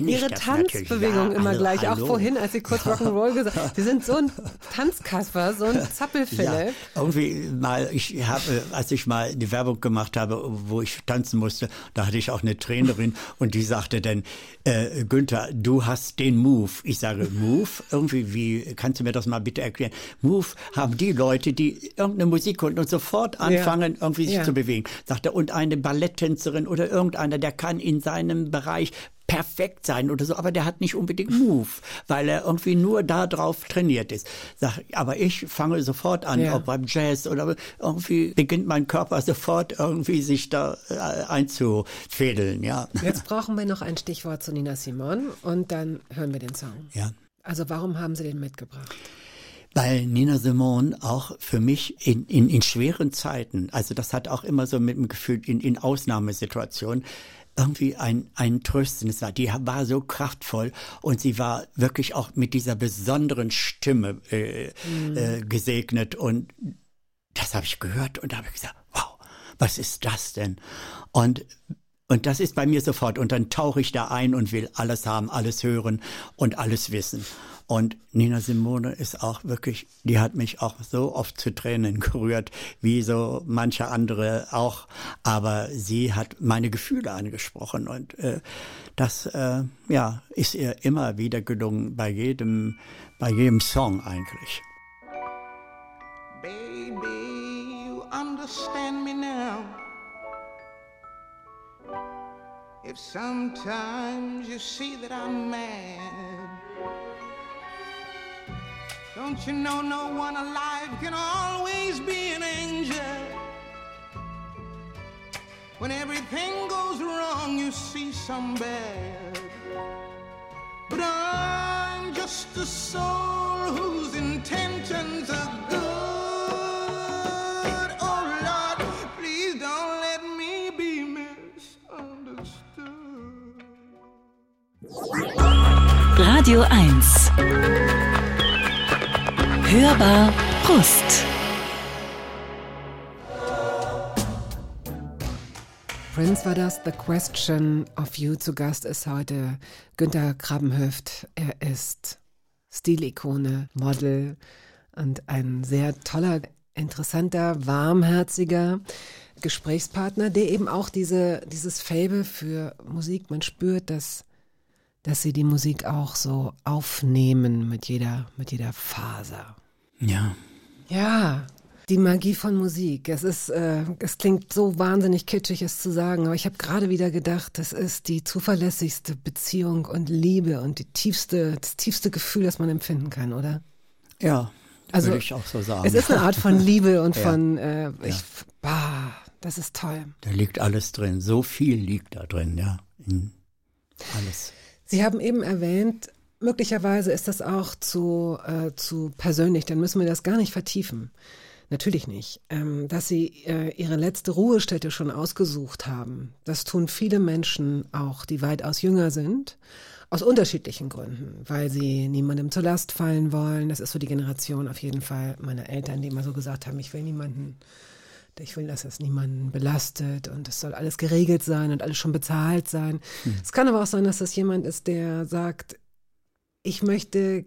Ihre Tanzbewegung ja, immer hallo, gleich, hallo. auch vorhin, als Sie kurz Rock'n'Roll gesagt haben. Sie sind so ein [LAUGHS] Tanzkasper, so ein Zappelfille. Ja, irgendwie mal, ich habe, als ich mal die Werbung gemacht habe, wo ich tanzen musste, da hatte ich auch eine Trainerin [LAUGHS] und die sagte dann, äh, Günther, du hast den Move. Ich sage, Move? Irgendwie, wie, kannst du mir das mal bitte erklären? Move haben die Leute, die irgendeine Musik hören und sofort anfangen, ja. irgendwie sich ja. zu bewegen. Sagt er, und eine Balletttänzerin oder irgendeiner, der kann in seinem Bereich perfekt sein oder so, aber der hat nicht unbedingt Move, weil er irgendwie nur darauf trainiert ist. Sag, aber ich fange sofort an, ja. ob beim Jazz oder irgendwie beginnt mein Körper sofort irgendwie sich da äh, einzufädeln, ja. Jetzt brauchen wir noch ein Stichwort zu Nina Simon und dann hören wir den Song. Ja. Also warum haben Sie den mitgebracht? Weil Nina Simone auch für mich in, in, in schweren Zeiten, also das hat auch immer so mit dem Gefühl in, in Ausnahmesituationen, irgendwie ein, ein tröstendes war. Die war so kraftvoll und sie war wirklich auch mit dieser besonderen Stimme äh, mhm. äh, gesegnet und das habe ich gehört und da habe ich gesagt, wow, was ist das denn? Und Und das ist bei mir sofort. Und dann tauche ich da ein und will alles haben, alles hören und alles wissen. Und Nina Simone ist auch wirklich, die hat mich auch so oft zu Tränen [LAUGHS] gerührt, wie so manche andere auch. Aber sie hat meine Gefühle angesprochen und äh, das äh, ja ist ihr immer wieder gelungen bei jedem bei jedem Song eigentlich. Baby, you understand me now. If sometimes you see that I'm mad, don't you know no one alive can always be an angel? When everything goes wrong, you see some bad. But I'm just a soul whose intentions are good. Oh Lord, please don't let me be misunderstood. Radio 1. Hörbar Brust. Prince war das, The Question of You. Zu Gast ist heute Günter Krabbenhöft. Er ist Stilikone, Model und ein sehr toller, interessanter, warmherziger Gesprächspartner, der eben auch diese, dieses Fable für Musik, man spürt, dass, dass sie die Musik auch so aufnehmen mit jeder, mit jeder Faser. Ja. Ja, die Magie von Musik. Es ist, äh, es klingt so wahnsinnig kitschig, es zu sagen, aber ich habe gerade wieder gedacht, das ist die zuverlässigste Beziehung und Liebe und die tiefste, das tiefste Gefühl, das man empfinden kann, oder? Ja, Also, würde ich auch so sagen. Es ist eine Art von Liebe [LAUGHS] und Ja. von, äh, ich, bah, das ist toll. da liegt alles drin. So viel liegt da drin, ja. In alles. Sie haben eben erwähnt, möglicherweise ist das auch zu, äh, zu persönlich, dann müssen wir das gar nicht vertiefen. Natürlich nicht. Ähm, dass Sie äh, Ihre letzte Ruhestätte schon ausgesucht haben, das tun viele Menschen auch, die weitaus jünger sind, aus unterschiedlichen Gründen, weil sie niemandem zur Last fallen wollen. Das ist so die Generation auf jeden Fall meiner Eltern, die immer so gesagt haben, ich will niemanden ich will, dass es niemanden belastet und es soll alles geregelt sein und alles schon bezahlt sein. Es kann aber auch sein, dass das jemand ist, der sagt, ich möchte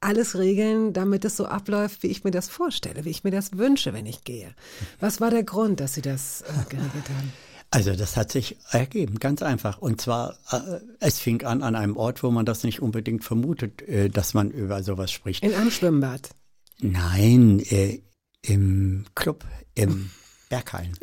alles regeln, damit es so abläuft, wie ich mir das vorstelle, wie ich mir das wünsche, wenn ich gehe. Was war der Grund, dass Sie das äh, geregelt haben? Also das hat sich ergeben, ganz einfach. Und zwar, äh, es fing an an einem Ort, wo man das nicht unbedingt vermutet, äh, dass man über sowas spricht. In einem Schwimmbad. Nein, äh, im Club, im Berghain. [LAUGHS]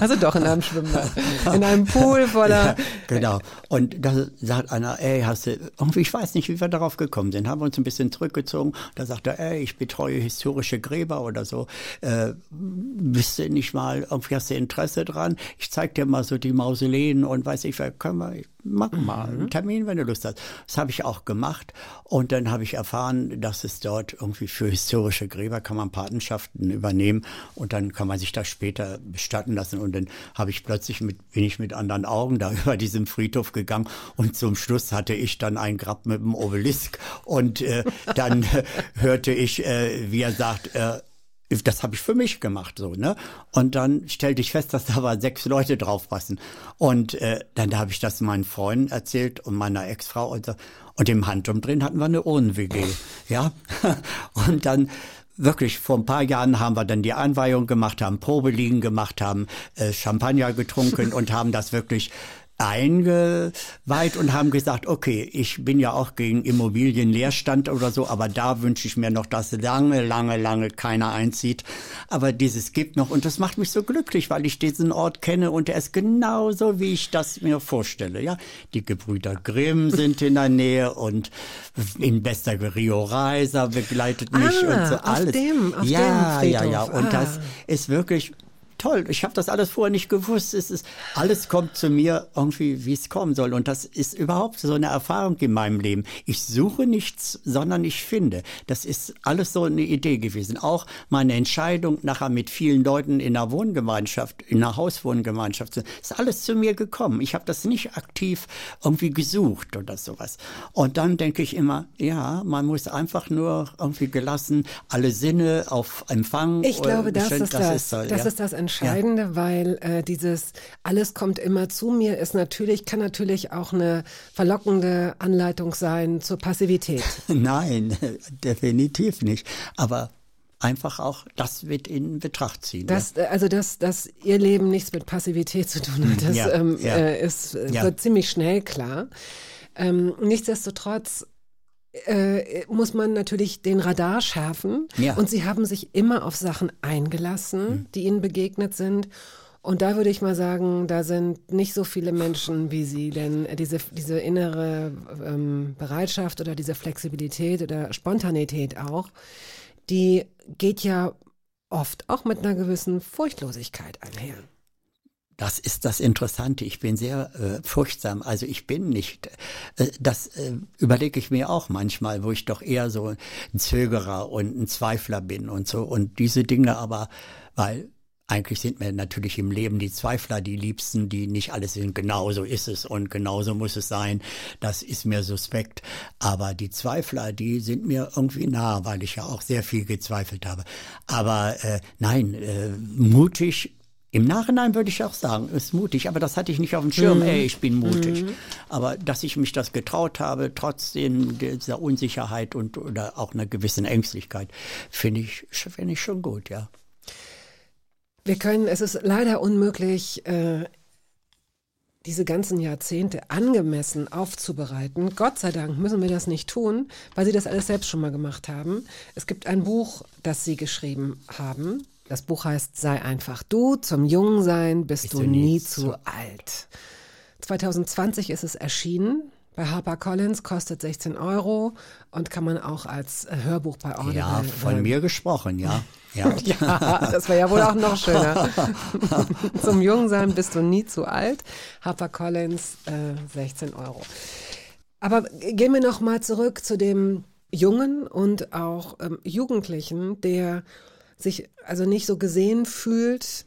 Also doch in einem Schwimmbad. In einem Pool voller. Ja, genau. Und da sagt einer, ey, hast du, irgendwie, ich weiß nicht, wie wir darauf gekommen sind, haben wir uns ein bisschen zurückgezogen. Da sagt er, ey, ich betreue historische Gräber oder so. Äh, bist du nicht mal, irgendwie hast du Interesse dran? Ich zeig dir mal so die Mausoleen und weiß ich, wer können wir, mach mal einen Termin, wenn du Lust hast. Das habe ich auch gemacht. Und dann habe ich erfahren, dass es dort irgendwie für historische Gräber kann man Patenschaften übernehmen und dann kann man sich das später bestatten lassen. Und dann habe ich plötzlich mit, bin ich mit anderen Augen da [LAUGHS] über diesem Friedhof gegangen und zum Schluss hatte ich dann ein Grab mit einem Obelisk und äh, dann [LAUGHS] hörte ich, äh, wie er sagt, äh, das habe ich für mich gemacht, so, ne? Und dann stellte ich fest, dass da aber sechs Leute drauf passen. Und äh, dann habe ich das meinen Freunden erzählt und meiner Ex-Frau und so. Und im Handumdrehen hatten wir eine Urnen-WG, ja? [LAUGHS] Und dann wirklich vor ein paar Jahren haben wir dann die Einweihung gemacht, haben Probeliegen gemacht, haben äh, Champagner getrunken und haben das wirklich eingeweiht und haben gesagt, okay, ich bin ja auch gegen Immobilienleerstand oder so, aber da wünsche ich mir noch, dass lange, lange, lange keiner einzieht. Aber dieses gibt noch und das macht mich so glücklich, weil ich diesen Ort kenne und er ist genauso, wie ich das mir vorstelle. Ja, die Gebrüder Grimm sind in der Nähe und in bester Rio Reiser begleitet mich Ah, und so auf alles. dem- auf ja, dem ja, ja. Und Ah. das ist wirklich toll. Ich habe das alles vorher nicht gewusst. Es ist alles kommt zu mir irgendwie, wie es kommen soll. Und das ist überhaupt so eine Erfahrung in meinem Leben. Ich suche nichts, sondern ich finde. Das ist alles so eine Idee gewesen. Auch meine Entscheidung nachher mit vielen Leuten in einer Wohngemeinschaft, in einer Hauswohngemeinschaft, zu- ist alles zu mir gekommen. Ich habe das nicht aktiv irgendwie gesucht oder sowas. Und dann denke ich immer, ja, man muss einfach nur irgendwie gelassen alle Sinne auf Empfang. Ich glaube, äh, das ist das. Das, so, ja. ist das Entscheidende, weil äh, dieses alles kommt immer zu mir ist natürlich, kann natürlich auch eine verlockende Anleitung sein zur Passivität. [LAUGHS] Nein, [LAUGHS] definitiv nicht. Aber einfach auch das mit in Betracht ziehen. Das, äh, also dass, dass ihr Leben nichts mit Passivität zu tun hat, das Ja, ähm, ja. Äh, ist, äh, Ja. wird ziemlich schnell klar. Ähm, nichtsdestotrotz äh, muss man natürlich den Radar schärfen. Ja. Und sie haben sich immer auf Sachen eingelassen, die ihnen begegnet sind. Und da würde ich mal sagen, da sind nicht so viele Menschen wie Sie, denn diese, diese innere ähm, Bereitschaft oder diese Flexibilität oder Spontanität auch, die geht ja oft auch mit einer gewissen Furchtlosigkeit einher. Das ist das Interessante. Ich bin sehr äh, furchtsam. Also ich bin nicht. Äh, das äh, überlege ich mir auch manchmal, wo ich doch eher so ein Zögerer und ein Zweifler bin und so. Und diese Dinge aber, weil eigentlich sind mir natürlich im Leben die Zweifler die Liebsten, die nicht alles sind. Genau so ist es und genauso muss es sein. Das ist mir suspekt. Aber die Zweifler, die sind mir irgendwie nah, weil ich ja auch sehr viel gezweifelt habe. Aber äh, nein, äh, mutig im Nachhinein würde ich auch sagen, ist mutig, aber das hatte ich nicht auf dem Schirm, ey, ich bin mutig. Aber dass ich mich das getraut habe, trotzdem dieser Unsicherheit und oder auch einer gewissen Ängstlichkeit, finde ich, finde ich schon gut, ja. Wir können, es ist leider unmöglich, äh, diese ganzen Jahrzehnte angemessen aufzubereiten. Gott sei Dank müssen wir das nicht tun, weil Sie das alles selbst schon mal gemacht haben. Es gibt ein Buch, das Sie geschrieben haben. Das Buch heißt Sei einfach du. Zum Jungsein bist, du, nie zu alt. 2020 ist es erschienen. Bei HarperCollins kostet 16 Euro und kann man auch als äh, Hörbuch bei Audible Ja, von hören. mir gesprochen, ja. Ja. [LAUGHS] Ja, das wäre ja wohl auch noch schöner. [LAUGHS] Zum Jungsein bist du nie zu alt. HarperCollins, äh, 16 Euro. Aber gehen wir noch mal zurück zu dem Jungen und auch ähm, Jugendlichen, der sich also nicht so gesehen fühlt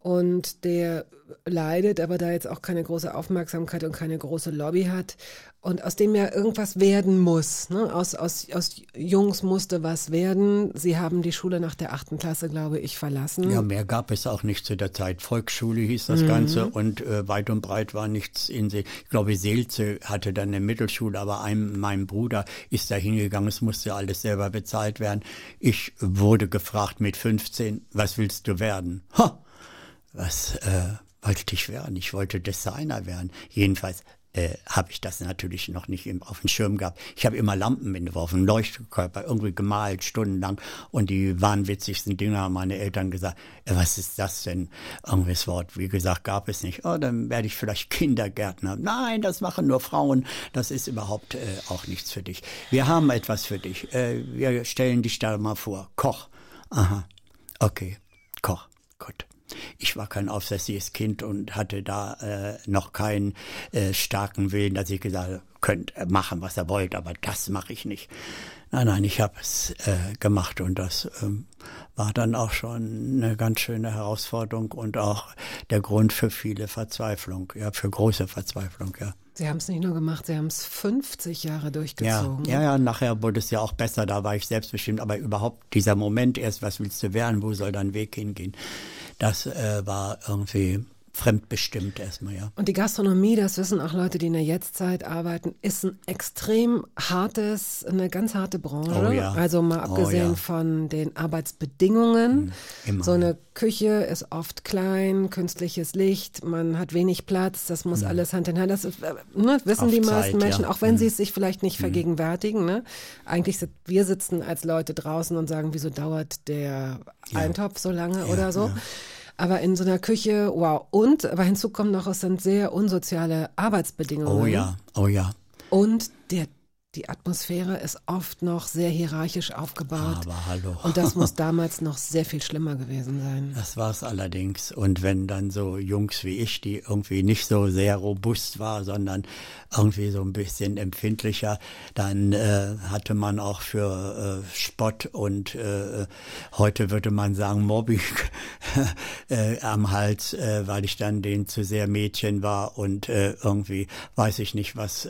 und der leidet, aber da jetzt auch keine große Aufmerksamkeit und keine große Lobby hat und aus dem ja irgendwas werden muss. Ne? Aus, aus, aus Jungs musste was werden. Sie haben die Schule nach der achten Klasse, glaube ich, verlassen. Ja, mehr gab es auch nicht zu der Zeit. Volksschule hieß das Ganze und äh, weit und breit war nichts in See. Ich glaube, Seelze hatte dann eine Mittelschule, aber einem, mein Bruder ist da hingegangen, es musste alles selber bezahlt werden. Ich wurde gefragt mit 15, was willst du werden? Ha! Was äh, wollte ich werden? Ich wollte Designer werden. Jedenfalls äh, habe ich das natürlich noch nicht im, auf dem Schirm gehabt. Ich habe immer Lampen entworfen, Leuchtkörper, irgendwie gemalt, stundenlang. Und die wahnwitzigsten Dinge haben meine Eltern gesagt, äh, was ist das denn? Irgendwie das Wort, wie gesagt, gab es nicht. Oh, dann werde ich vielleicht Kindergärtner. Nein, das machen nur Frauen. Das ist überhaupt äh, auch nichts für dich. Wir haben etwas für dich. Äh, wir stellen dich da mal vor. Koch. Aha. Okay. Koch. Gut. Ich war kein aufsässiges Kind und hatte da äh, noch keinen äh, starken Willen, dass ich gesagt habe, könnt äh, machen, was ihr wollt, aber das mache ich nicht. Nein, nein, ich habe es äh, gemacht und das ähm, war dann auch schon eine ganz schöne Herausforderung und auch der Grund für viele Verzweiflung, ja, für große Verzweiflung, ja. Sie haben es nicht nur gemacht, Sie haben es 50 Jahre Ja, durchgezogen. ja, ja, nachher wurde es ja auch besser, da war ich selbstbestimmt, aber überhaupt dieser Moment erst, was willst du werden, wo soll dein Weg hingehen, das äh, war irgendwie fremdbestimmt erstmal, ja. Und die Gastronomie, das wissen auch Leute, die in der Jetztzeit arbeiten, ist ein extrem hartes, eine ganz harte Branche. Oh ja. Also mal Oh abgesehen ja. von den Arbeitsbedingungen. immer, so eine Küche ist oft klein, künstliches Licht, man hat wenig Platz, das muss alles Hand in Hand. Das äh, ne, wissen Auf die Zeit, meisten Menschen, ja. auch wenn sie es sich vielleicht nicht vergegenwärtigen. Ne? Eigentlich sind wir sitzen als Leute draußen und sagen, wieso dauert der Eintopf so lange oder so. Aber in so einer Küche, wow. Und, aber hinzu kommt noch, es sind sehr unsoziale Arbeitsbedingungen. Oh ja, oh ja. Und die Atmosphäre ist oft noch sehr hierarchisch aufgebaut. Aber hallo. Und das muss damals noch sehr viel schlimmer gewesen sein. Das war's allerdings. Und wenn dann so Jungs wie ich, die irgendwie nicht so sehr robust war, sondern irgendwie so ein bisschen empfindlicher, dann äh, hatte man auch für äh, Spott und äh, heute würde man sagen Mobbing [LAUGHS] äh, am Hals, äh, weil ich dann den zu sehr Mädchen war und äh, irgendwie weiß ich nicht, was,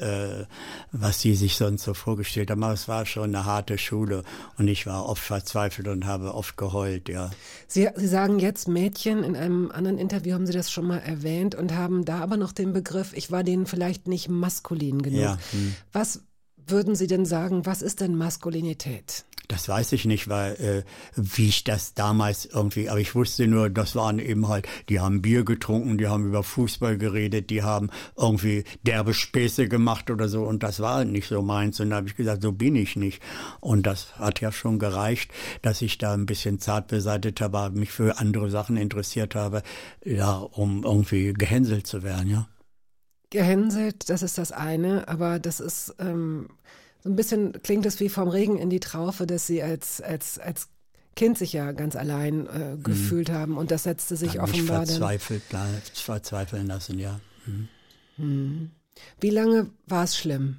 was sie sich sonst uns so vorgestellt haben. Aber es war schon eine harte Schule und ich war oft verzweifelt und habe oft geheult, ja. Sie, Sie sagen jetzt Mädchen, in einem anderen Interview haben Sie das schon mal erwähnt und haben da aber noch den Begriff, ich war denen vielleicht nicht maskulin genug. Ja, hm. Was würden Sie denn sagen, was ist denn Maskulinität? Das weiß ich nicht, weil äh, wie ich das damals irgendwie, aber ich wusste nur, das waren eben halt, die haben Bier getrunken, die haben über Fußball geredet, die haben irgendwie derbe Späße gemacht oder so und das war nicht so meins und da habe ich gesagt, so bin ich nicht und das hat ja schon gereicht, dass ich da ein bisschen zart beseitigt habe, mich für andere Sachen interessiert habe, ja, um irgendwie gehänselt zu werden, ja. Gehänselt, das ist das eine, aber das ist ähm, so ein bisschen, klingt es wie vom Regen in die Traufe, dass sie als, als, als Kind sich ja ganz allein äh, gefühlt haben und das setzte sich Hat mich offenbar dann. verzweifelt, verzweifeln lassen, ja. Mhm. Wie lange war es schlimm?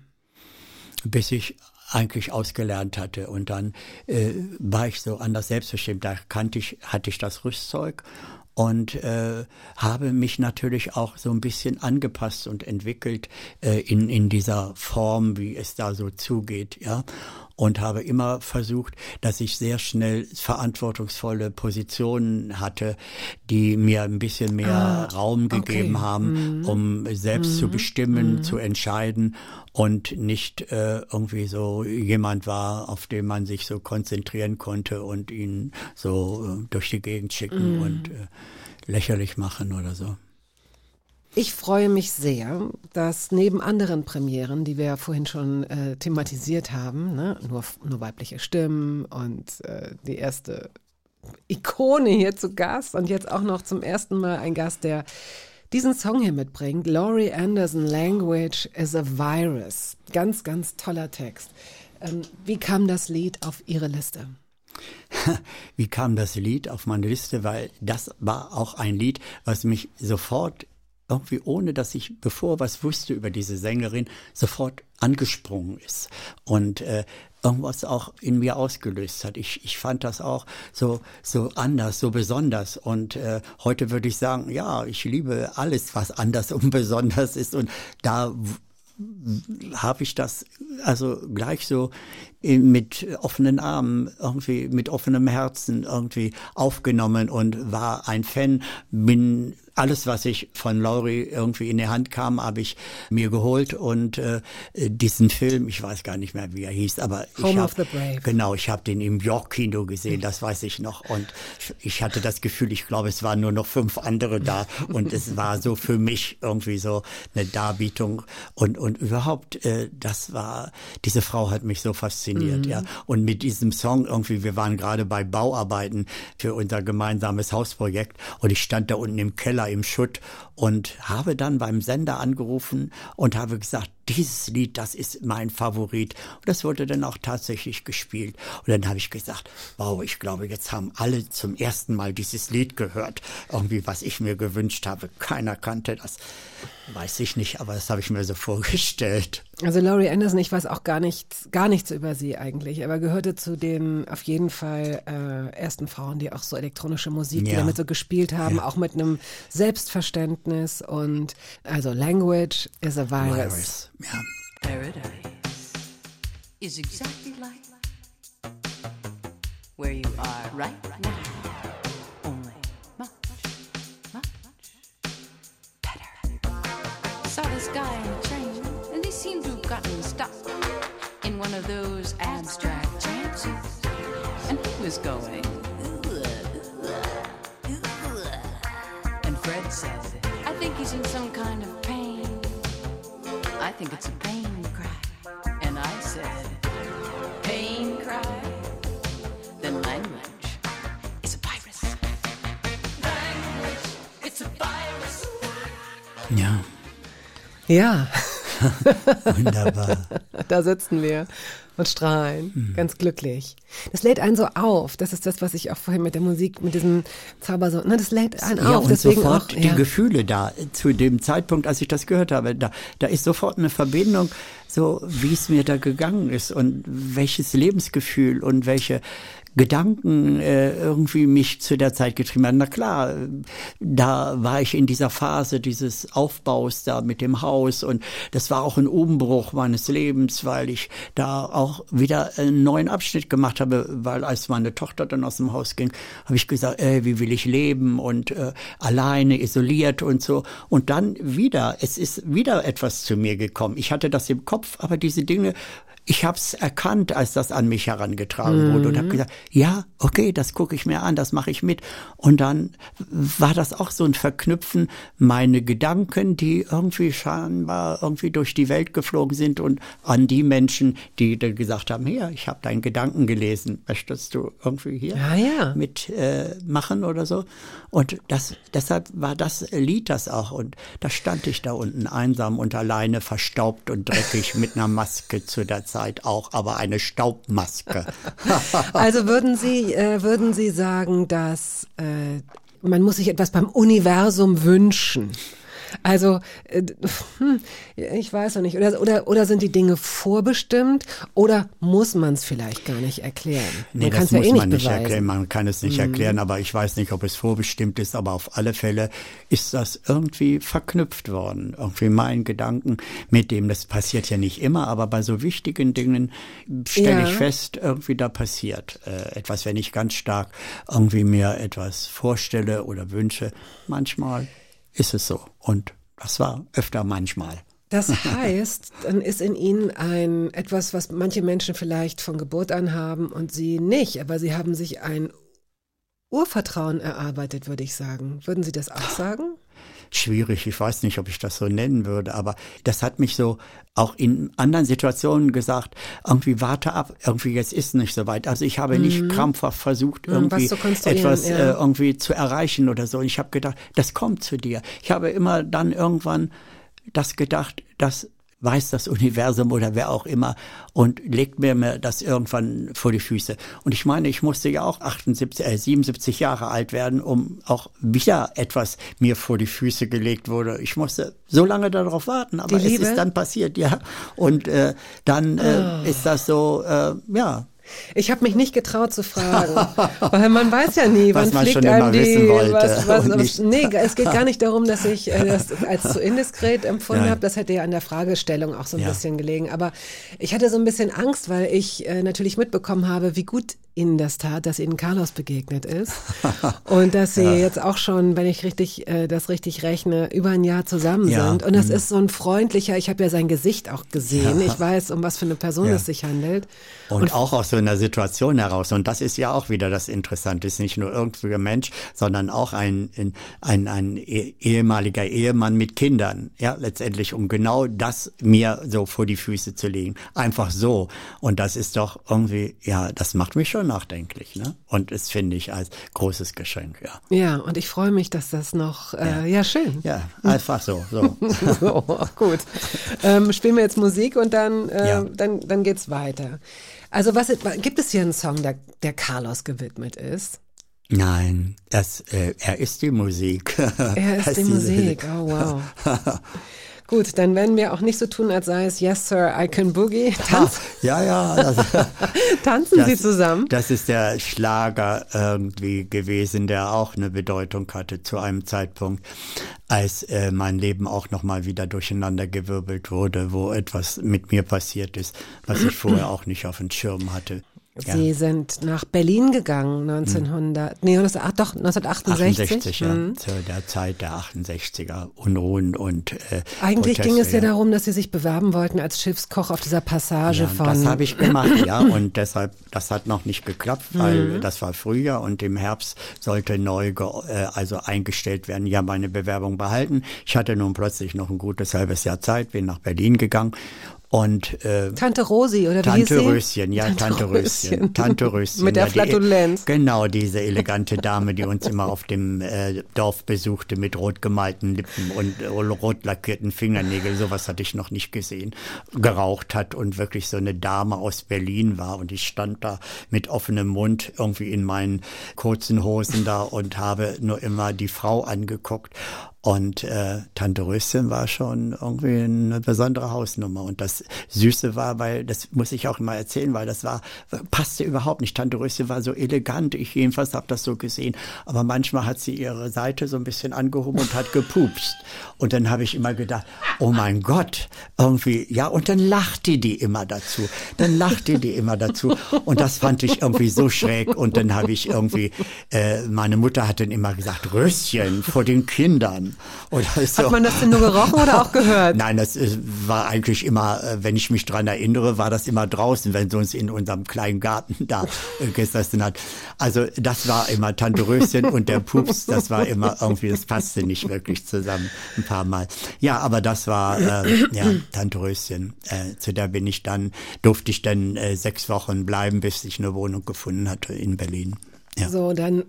bis ich eigentlich ausgelernt hatte. Und dann äh, war ich so anders selbstbestimmt. Da kannte ich, hatte ich das Rüstzeug und äh, habe mich natürlich auch so ein bisschen angepasst und entwickelt äh, in, in dieser Form, wie es da so zugeht, ja. Und habe immer versucht, dass ich sehr schnell verantwortungsvolle Positionen hatte, die mir ein bisschen mehr Ah, Raum okay. gegeben haben, um selbst zu bestimmen, zu entscheiden und nicht äh, irgendwie so jemand war, auf den man sich so konzentrieren konnte und ihn so äh, durch die Gegend schicken und äh, lächerlich machen oder so. Ich freue mich sehr, dass neben anderen Premieren, die wir ja vorhin schon äh, thematisiert haben, ne, nur, nur weibliche Stimmen und äh, die erste Ikone hier zu Gast und jetzt auch noch zum ersten Mal ein Gast, der diesen Song hier mitbringt. Laurie Anderson, Language is a Virus. Ganz, ganz toller Text. Ähm, wie kam das Lied auf Ihre Liste? [LAUGHS] Wie kam das Lied auf meine Liste? Weil das war auch ein Lied, was mich sofort irgendwie ohne dass ich bevor was wusste über diese Sängerin sofort angesprungen ist und äh, irgendwas auch in mir ausgelöst hat. Ich, ich fand das auch so so anders, so besonders und äh, heute würde ich sagen, ja, ich liebe alles, was anders und [LAUGHS] besonders ist und da habe ich das also gleich so mit offenen Armen, irgendwie mit offenem Herzen irgendwie aufgenommen und war ein Fan, bin alles, was ich von Laurie irgendwie in die Hand kam, habe ich mir geholt und äh, diesen Film, ich weiß gar nicht mehr, wie er hieß, aber ich Home the Brave. Genau, ich habe den im York-Kino gesehen, das weiß ich noch. Und ich hatte das Gefühl, ich glaube, es waren nur noch fünf andere da. [LAUGHS] Und es war so für mich irgendwie so eine Darbietung. Und, und überhaupt, äh, das war, diese Frau hat mich so fasziniert, ja. Und mit diesem Song irgendwie, wir waren gerade bei Bauarbeiten für unser gemeinsames Hausprojekt. Und ich stand da unten im Keller im Schutt und habe dann beim Sender angerufen und habe gesagt, dieses Lied, das ist mein Favorit. Und das wurde dann auch tatsächlich gespielt. Und dann habe ich gesagt, wow, ich glaube, jetzt haben alle zum ersten Mal dieses Lied gehört. Irgendwie, was ich mir gewünscht habe. Keiner kannte das. Weiß ich nicht, aber das habe ich mir so [LAUGHS] vorgestellt. Also Laurie Anderson, ich weiß auch gar nichts, gar nichts über sie eigentlich, aber gehörte zu den auf jeden Fall äh, ersten Frauen, die auch so elektronische Musik, die Ja. damit so gespielt haben, auch mit einem Selbstverständnis und also Language is a virus. Virus. Ja. Paradise is exactly like where you are right now. Only much, much better. Saw this guy in a train, and he seemed to have gotten stuck in one of those abstract trances. And he was going. And Fred said, I think he's in some kind of pain. I think it's a pain cry. And I said, pain cry? Then language is a virus. Language, it's a virus. ja, Ja, [LAUGHS] [LAUGHS] wunderbar. da sitzen wir. und strahlen, Mhm. ganz glücklich. Das lädt einen so auf. Das ist das, was ich auch vorhin mit der Musik, mit diesem Zauber so, ne, das lädt einen Ja, auf. und Deswegen sofort auch, die ja. Gefühle da. Zu dem Zeitpunkt, als ich das gehört habe, da, da ist sofort eine Verbindung, so wie es mir da gegangen ist und welches Lebensgefühl und welche Gedanken äh, irgendwie mich zu der Zeit getrieben haben. Na klar, da war ich in dieser Phase dieses Aufbaus da mit dem Haus und das war auch ein Umbruch meines Lebens, weil ich da auch wieder einen neuen Abschnitt gemacht habe, weil als meine Tochter dann aus dem Haus ging, habe ich gesagt, äh, wie will ich leben und äh, alleine, isoliert und so. Und dann wieder, es ist wieder etwas zu mir gekommen. Ich hatte das im Kopf, aber diese Dinge ich habe es erkannt, als das an mich herangetragen wurde und habe gesagt, ja, okay, das gucke ich mir an, das mache ich mit. Und dann war das auch so ein Verknüpfen, meine Gedanken, die irgendwie scheinbar irgendwie durch die Welt geflogen sind und an die Menschen, die dann gesagt haben, hier, ich habe deinen Gedanken gelesen, möchtest du irgendwie hier Ah, ja. mit äh, machen oder so? Und das, deshalb war das Lied das auch. Und da stand ich da unten einsam und alleine, verstaubt und dreckig mit einer Maske zu der Zeit auch, aber eine Staubmaske. [LAUGHS] Also würden Sie, äh, würden Sie sagen, dass äh, man muss sich etwas beim Universum wünschen? Also, äh, hm, ich weiß noch nicht. Oder, oder, oder sind die Dinge vorbestimmt oder muss man es vielleicht gar nicht erklären? Nee, kann's das muss ja eh man nicht beweisen. erklären. Man kann es nicht erklären, aber ich weiß nicht, ob es vorbestimmt ist. Aber auf alle Fälle ist das irgendwie verknüpft worden. Irgendwie mein Gedanken mit dem. Das passiert ja nicht immer, aber bei so wichtigen Dingen stelle Ja. ich fest, irgendwie da passiert äh, etwas, wenn ich ganz stark irgendwie mir etwas vorstelle oder wünsche. Manchmal ist es so. Und das war öfter manchmal. Das [LAUGHS] heißt, dann ist in ihnen ein etwas, was manche Menschen vielleicht von Geburt an haben und sie nicht, aber sie haben sich ein Urvertrauen erarbeitet, würde ich sagen. Würden Sie das auch sagen? Schwierig. Ich weiß nicht, ob ich das so nennen würde, aber das hat mich so auch in anderen Situationen gesagt, irgendwie warte ab, irgendwie jetzt ist nicht so weit. Also ich habe nicht krampfhaft versucht, Mhm, irgendwie etwas ja. äh, irgendwie zu erreichen oder so. Und ich habe gedacht, das kommt zu dir. Ich habe immer dann irgendwann das gedacht, das weiß das Universum oder wer auch immer und legt mir mir das irgendwann vor die Füße. Und ich meine, ich musste ja auch 78, äh, 77 Jahre alt werden, um auch wieder etwas mir vor die Füße gelegt wurde. Ich musste so lange darauf warten, aber es ist dann passiert, ja. Und äh, dann äh, ist das so, äh, ja, Ich habe mich nicht getraut zu fragen, weil man weiß ja nie, [LAUGHS] Was wann man fliegt schon einem immer die. wissen wollte was, was, was, nee, es geht gar nicht darum, dass ich äh, das als zu indiskret empfunden habe. Das hätte ja an der Fragestellung auch so ein Ja. bisschen gelegen. Aber ich hatte so ein bisschen Angst, weil ich äh, natürlich mitbekommen habe, wie gut Ihnen das tat, dass Ihnen Carlos begegnet ist und dass Sie [LAUGHS] jetzt auch schon, wenn ich richtig äh, das richtig rechne, über ein Jahr zusammen Ja. sind. Und das ist so ein freundlicher. Ich habe ja sein Gesicht auch gesehen. Ja. Ich weiß, um was für eine Person Ja. es sich handelt. Und, auch aus so einer Situation heraus. Und das ist ja auch wieder das Interessante. Ist nicht nur irgendein Mensch, sondern auch ein, ein, ein eh- ehemaliger Ehemann mit Kindern. Ja, letztendlich, um genau das mir so vor die Füße zu legen. Einfach so. Und das ist doch irgendwie, ja, das macht mich schon nachdenklich. Ne? Und das finde ich als großes Geschenk, ja. Ja, und ich freue mich, dass das noch, äh, ja. schön. Ja, einfach so. so. [LAUGHS] so, gut. Ähm, spielen wir jetzt Musik und dann, äh, Ja. dann, dann geht's weiter. Also was gibt es hier einen Song, der, der Carlos gewidmet ist? Nein, das, äh, er ist die Musik. Er ist [LAUGHS] die Musik. Oh wow. [LAUGHS] Gut, dann werden wir auch nicht so tun, als sei es Yes Sir, I Can Boogie. Tanz, Ja, ja. Das, [LAUGHS] tanzen Sie Das- zusammen? Das ist der Schlager irgendwie gewesen, der auch eine Bedeutung hatte zu einem Zeitpunkt, als äh, mein Leben auch nochmal wieder durcheinandergewirbelt wurde, wo etwas mit mir passiert ist, was ich vorher auch nicht auf dem Schirm hatte. Ja. Sie sind nach Berlin gegangen, 1900, nee, 19, ach, doch, 1968. 68, ja, Mhm. zu der Zeit der 68er, Unruhen und äh, Eigentlich ging es Proteste, ja darum, dass Sie sich bewerben wollten als Schiffskoch auf dieser Passage Ja, von. das habe ich gemacht, ja, [CLEARS THROAT] und deshalb, das hat noch nicht geklappt, weil Mhm. das war Frühjahr und im Herbst sollte neu, äh, also eingestellt werden. Ja, meine Bewerbung behalten. Ich hatte nun plötzlich noch ein gutes halbes Jahr Zeit, bin nach Berlin gegangen Und äh, Tante Rosi oder wie Tante? Röschen, ja, Tante, Röschen. Tante Röschen. Mit der ja, Flatulenz. Die, genau, diese elegante Dame, die uns immer auf dem äh, Dorf besuchte mit rot gemalten Lippen und äh, rot lackierten Fingernägeln. Sowas hatte ich noch nicht gesehen. Geraucht hat und wirklich so eine Dame aus Berlin war. Und ich stand da mit offenem Mund irgendwie in meinen kurzen Hosen da und habe nur immer die Frau angeguckt. Und äh, Tante Röschen war schon irgendwie eine besondere Hausnummer. Und das Süße war, weil, das muss ich auch immer erzählen, weil das war, passte überhaupt nicht. Tante Röschen war so elegant, ich jedenfalls habe das so gesehen. Aber manchmal hat sie ihre Seite so ein bisschen angehoben und hat gepupst. Und dann habe ich immer gedacht, oh mein Gott, irgendwie, ja, und dann lachte die immer dazu. Dann lachte die immer dazu. Und das fand ich irgendwie so schräg. Und dann habe ich irgendwie, äh, meine Mutter hat dann immer gesagt, Röschen vor den Kindern. Oder so. Hat man das denn nur gerochen oder auch gehört? [LAUGHS] Nein, das ist, war eigentlich immer, äh, wenn ich mich dran erinnere, war das immer draußen, wenn sie uns in unserem kleinen Garten da äh, gesessen hat. Also das war immer Tante Röschen und der Pups, das war immer irgendwie, das passte nicht wirklich zusammen ein paar Mal. Ja, aber das war äh, ja Tante Röschen. Äh, zu der bin ich dann, durfte ich dann äh, sechs Wochen bleiben, bis ich eine Wohnung gefunden hatte in Berlin. Ja. So, dann,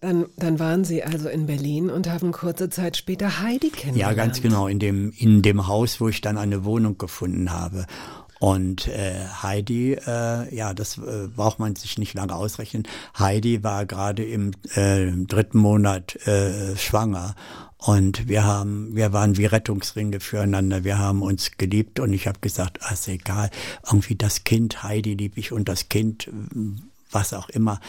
dann, dann waren Sie also in Berlin und haben kurze Zeit später Heidi Ja, kennengelernt. ganz genau, in dem, in dem Haus, wo ich dann eine Wohnung gefunden habe. Und äh, Heidi, äh, ja, das äh, braucht man sich nicht lange ausrechnen. Heidi war gerade im äh, dritten Monat äh, schwanger. Und wir haben, wir waren wie Rettungsringe füreinander. Wir haben uns geliebt und ich habe gesagt, ah, ist egal, irgendwie das Kind, Heidi lieb ich und das Kind, was auch immer,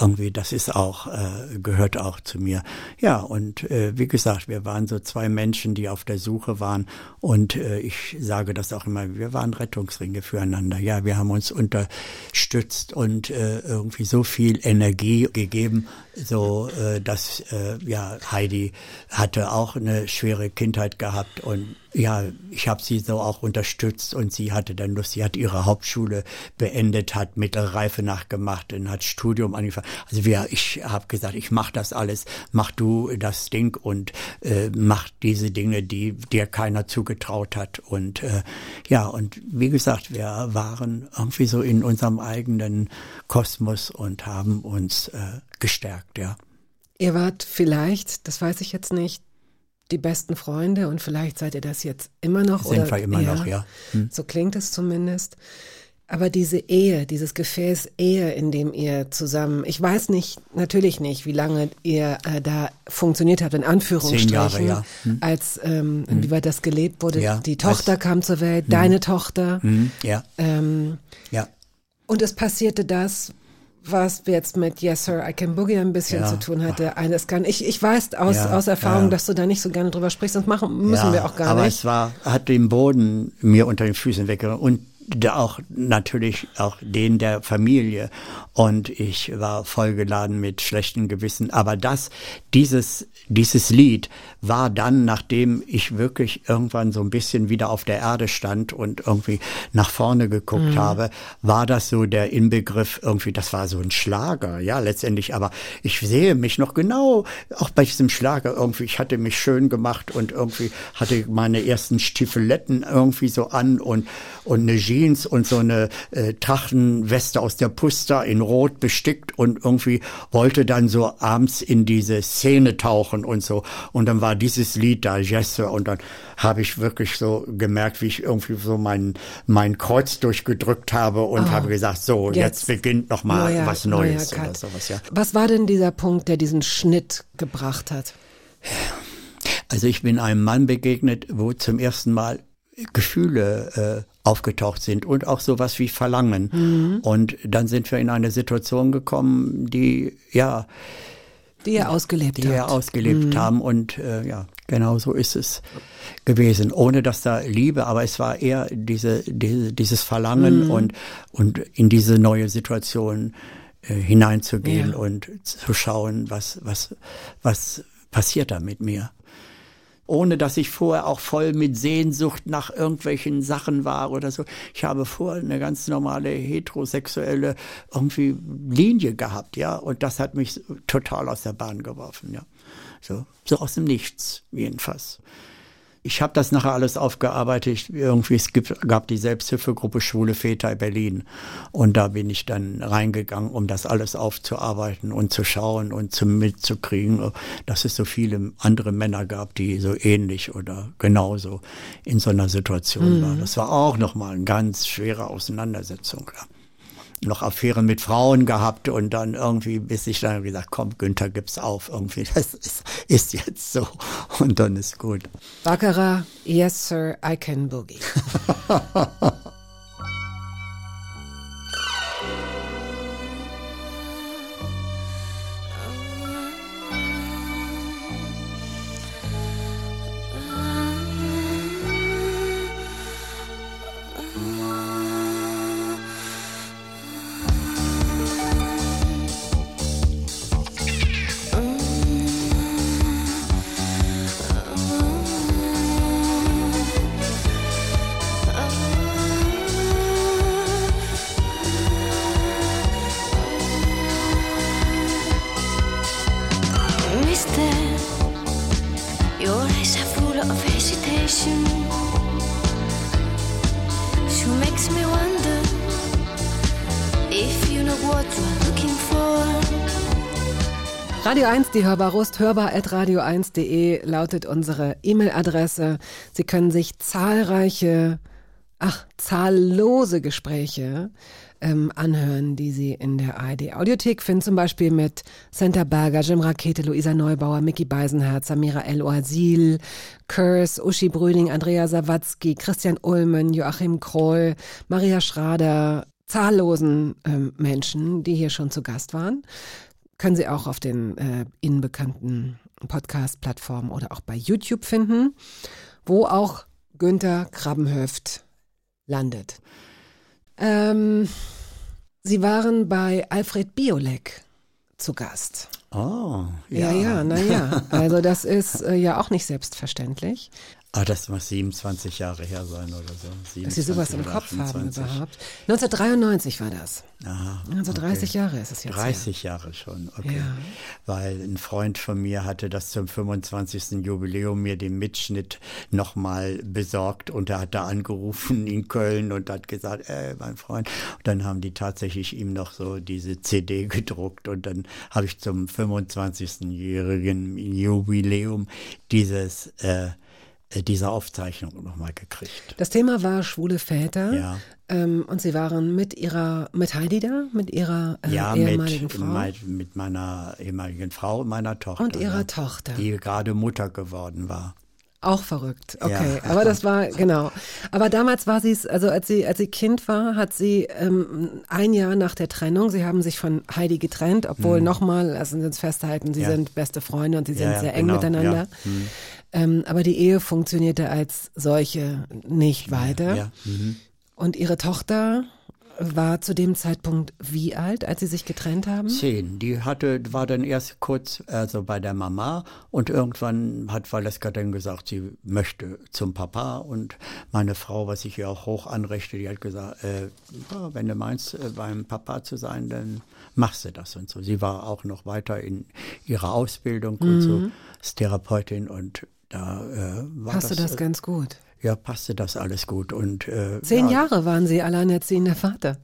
irgendwie, das ist auch, äh, gehört auch zu mir. Ja, und äh, wie gesagt, wir waren so zwei Menschen, die auf der Suche waren und äh, ich sage das auch immer, wir waren Rettungsringe füreinander. Ja, wir haben uns unterstützt und äh, irgendwie so viel Energie gegeben, so äh, dass äh, ja Heidi hatte auch eine schwere Kindheit gehabt und ja, ich habe sie so auch unterstützt und sie hatte dann Lust, sie hat ihre Hauptschule beendet, hat mittlere Reife nachgemacht und hat Studium angefangen. Also wir, ich habe gesagt, ich mach das alles, mach du das Ding und äh, mach diese Dinge, die dir keiner zugetraut hat. Und äh, ja, und wie gesagt, wir waren irgendwie so in unserem eigenen Kosmos und haben uns äh, gestärkt, ja. Ihr wart vielleicht, das weiß ich jetzt nicht, die besten Freunde und vielleicht seid ihr das jetzt immer noch. Sind oder, wir immer noch, ja. Hm. So klingt es zumindest. Aber diese Ehe, dieses Gefäß Ehe, in dem ihr zusammen, ich weiß nicht, natürlich nicht, wie lange ihr äh, da funktioniert habt, in Anführungsstrichen, Zehn Jahre, ja. Hm. als ähm, inwieweit das gelebt wurde. Ja, Die Tochter als- kam zur Welt, deine Tochter. Hm, ja, Ähm, ja. und es passierte das, was jetzt mit Yes Sir, I Can Boogie ein bisschen Ja. zu tun hatte. Eines kann ich, ich weiß aus, Ja, aus Erfahrung, ja. dass du da nicht so gerne drüber sprichst, sonst machen müssen wir auch gar aber nicht. es war, hat den Boden mir unter den Füßen weggenommen und auch natürlich auch den der Familie. Und ich war vollgeladen mit schlechtem Gewissen. Aber das dieses dieses Lied war dann nachdem ich wirklich irgendwann so ein bisschen wieder auf der Erde stand und irgendwie nach vorne geguckt Mhm. habe war das so der Inbegriff irgendwie das war so ein Schlager ja letztendlich. Aber ich sehe mich noch genau auch bei diesem Schlager irgendwie. Ich hatte mich schön gemacht und irgendwie hatte meine ersten Stiefeletten irgendwie so an und und eine Jeans und so eine äh, Trachtenweste aus der Puster in Rot bestickt und irgendwie wollte dann so abends in diese Szene tauchen und so und dann war dieses Lied da Jesse und dann habe ich wirklich so gemerkt, wie ich irgendwie so mein mein Kreuz durchgedrückt habe und habe gesagt, so jetzt, Jetzt beginnt noch mal neuer- was Neues neuer oder sowas ja. Was war denn dieser Punkt, der diesen Schnitt gebracht hat? Also ich bin einem Mann begegnet, wo zum ersten Mal Gefühle äh, aufgetaucht sind und auch sowas wie Verlangen. Und dann sind wir in eine Situation gekommen, die ja, Die ihr ausgelebt die habt. wir ausgelebt haben. Und äh, ja, genau so ist es gewesen. Ohne dass da Liebe, aber es war eher diese, diese dieses Verlangen und und in diese neue Situation äh, hineinzugehen Ja. und zu schauen, was was was passiert da mit mir ohne dass ich vorher auch voll mit Sehnsucht nach irgendwelchen Sachen war oder so. Ich habe vorher eine ganz normale heterosexuelle irgendwie Linie gehabt, ja, und das hat mich total aus der Bahn geworfen, ja. So, so aus dem Nichts jedenfalls. Ich habe das nachher alles aufgearbeitet. Irgendwie, es gibt, gab die Selbsthilfegruppe Schwule Väter in Berlin. Und da bin ich dann reingegangen, um das alles aufzuarbeiten und zu schauen und zu mitzukriegen, dass es so viele andere Männer gab, die so ähnlich oder genauso in so einer Situation mhm. waren. Das war auch nochmal eine ganz schwere Auseinandersetzung. Ja noch Affären mit Frauen gehabt und dann irgendwie, bis ich dann gesagt, komm, Günther, gib's auf, irgendwie, [LAUGHS] das ist, ist jetzt so und dann ist gut. Baccarat, yes sir, I can boogie. [LAUGHS] 1, die Hörbarust, hörbar.radio1.de lautet unsere E-Mail-Adresse. Sie können sich zahlreiche, ach, zahllose Gespräche ähm, anhören, die Sie in der ARD Audiothek finden, zum Beispiel mit Santa Berger, Jim Rakete, Luisa Neubauer, Mickey Beisenherz, Samira El Oasil, Kurs, Uschi Brüning, Andrea Sawatzki, Christian Ullmann, Joachim Kroll, Maria Schrader, zahllosen ähm, Menschen, die hier schon zu Gast waren können Sie auch auf den äh, Ihnen bekannten Podcast-Plattformen oder auch bei YouTube finden, wo auch Günther Krabbenhöft landet. Ähm, Sie waren bei Alfred Biolek zu Gast. Oh, ja. Ja, ja, naja. [LAUGHS] Also das ist äh, ja auch nicht selbstverständlich. Ah, das muss 27 Jahre her sein oder so. Dass Sie sowas im Kopf 28. haben überhaupt. 1993 war das. Aha, also 30 okay. Jahre ist es jetzt. 30 her. Jahre schon, okay. Ja. Weil ein Freund von mir hatte das zum 25. Jubiläum mir den Mitschnitt nochmal besorgt und er hat da angerufen in Köln und hat gesagt, ey, mein Freund. Und dann haben die tatsächlich ihm noch so diese CD gedruckt und dann habe ich zum 25-jährigen Jubiläum dieses äh, äh, diese Aufzeichnung nochmal gekriegt. Das Thema war schwule Väter. Ja. Ähm, und Sie waren mit Ihrer, mit Heidi da, mit Ihrer äh, ja, ehemaligen mit, Frau? Mit, mit meiner ehemaligen Frau und meiner Tochter. Und Ihrer ja, Tochter. Die gerade Mutter geworden war. Auch verrückt, okay. Ja. Aber das war, [LAUGHS] genau. Aber damals war sie es, also als sie, als sie Kind war, hat sie ähm, ein Jahr nach der Trennung, sie haben sich von Heidi getrennt, obwohl mhm. nochmal, lassen Sie uns festhalten, sie ja. sind beste Freunde und sie sind sehr eng genau. miteinander. Mhm. Ähm, aber die Ehe funktionierte als solche nicht weiter. Mhm. Und ihre Tochter war zu dem Zeitpunkt wie alt, als sie sich getrennt haben? Zehn. Die hatte, war dann erst kurz also bei der Mama und irgendwann hat Valeska dann gesagt, sie möchte zum Papa und meine Frau, was ich ihr auch hoch anrechte, die hat gesagt, äh, ja, wenn du meinst, äh, beim Papa zu sein, dann machst du das und so. Sie war auch noch weiter in ihrer Ausbildung mhm. und so, mhm. als Therapeutin und da äh, Passte das, das äh, ganz gut? ja, passte das alles gut. Und, äh, Zehn ja, Jahre waren Sie alleinerziehender Vater.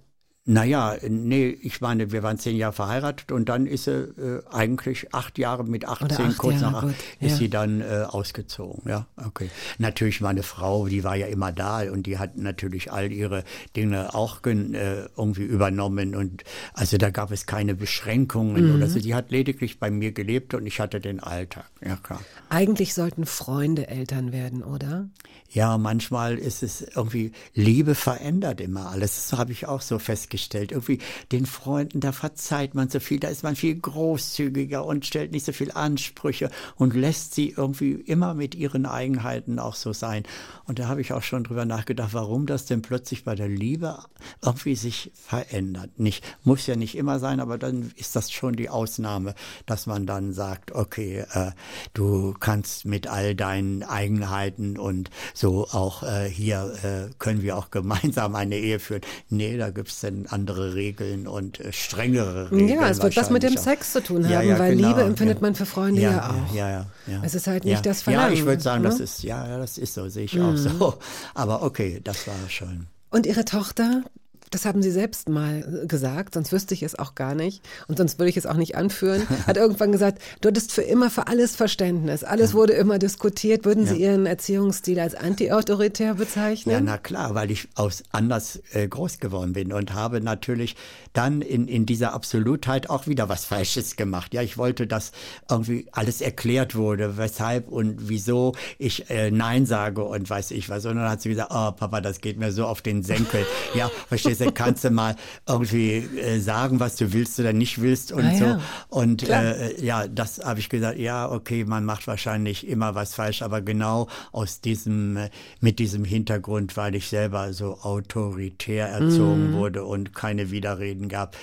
Naja, nee, ich meine, wir waren zehn Jahre verheiratet und dann ist sie äh, eigentlich acht Jahre mit 18, acht kurz Jahre, nach gut, ist ja. sie dann äh, ausgezogen. Ja, okay. Natürlich meine Frau, die war ja immer da und die hat natürlich all ihre Dinge auch äh, irgendwie übernommen und also da gab es keine Beschränkungen Mhm. oder so. Die hat lediglich bei mir gelebt und ich hatte den Alltag. Ja, klar. Eigentlich sollten Freunde Eltern werden, oder? Ja, manchmal ist es irgendwie, Liebe verändert immer alles. Das habe ich auch so festgestellt. Irgendwie den Freunden, da verzeiht man so viel, da ist man viel großzügiger und stellt nicht so viel Ansprüche und lässt sie irgendwie immer mit ihren Eigenheiten auch so sein. Und da habe ich auch schon drüber nachgedacht, warum das denn plötzlich bei der Liebe irgendwie sich verändert. Nicht, muss ja nicht immer sein, aber dann ist das schon die Ausnahme, dass man dann sagt, okay, äh, du kannst mit all deinen Eigenheiten und so auch äh, hier äh, können wir auch gemeinsam eine Ehe führen. Nee, da gibt's dann bisschen andere Regeln und äh, strengere Regeln. Ja, es wird was mit dem auch. Sex zu tun haben, Ja, ja, weil genau, Liebe empfindet ja. man für Freunde ja, auch. Ja, ja, ja. Es ist halt nicht das Verlangen, Ja, ich würde sagen, das ne? ist, ja, das ist so, sehe ich auch so. [LAUGHS] Aber okay, das war schon. Und Ihre Tochter, das haben Sie selbst mal gesagt, sonst wüsste ich es auch gar nicht und sonst würde ich es auch nicht anführen, [LAUGHS] hat irgendwann gesagt, du hattest für immer für alles Verständnis, alles wurde immer diskutiert. Würden Sie Ihren Erziehungsstil als antiautoritär bezeichnen? Ja, na klar, weil ich aus anders äh, groß geworden bin und habe natürlich dann in, in dieser Absolutheit auch wieder was Falsches gemacht. Ja, ich wollte, dass irgendwie alles erklärt wurde, weshalb und wieso ich äh, Nein sage und weiß ich was. Und dann hat sie gesagt, oh Papa, das geht mir so auf den Senkel. [LAUGHS] ja, verstehst du, kannst du mal irgendwie äh, sagen, was du willst oder nicht willst und Ah, so. ja. Und äh, ja, das habe ich gesagt, ja, okay, man macht wahrscheinlich immer was falsch, aber genau aus diesem, äh, mit diesem Hintergrund, weil ich selber so autoritär erzogen wurde und keine Widerreden gab.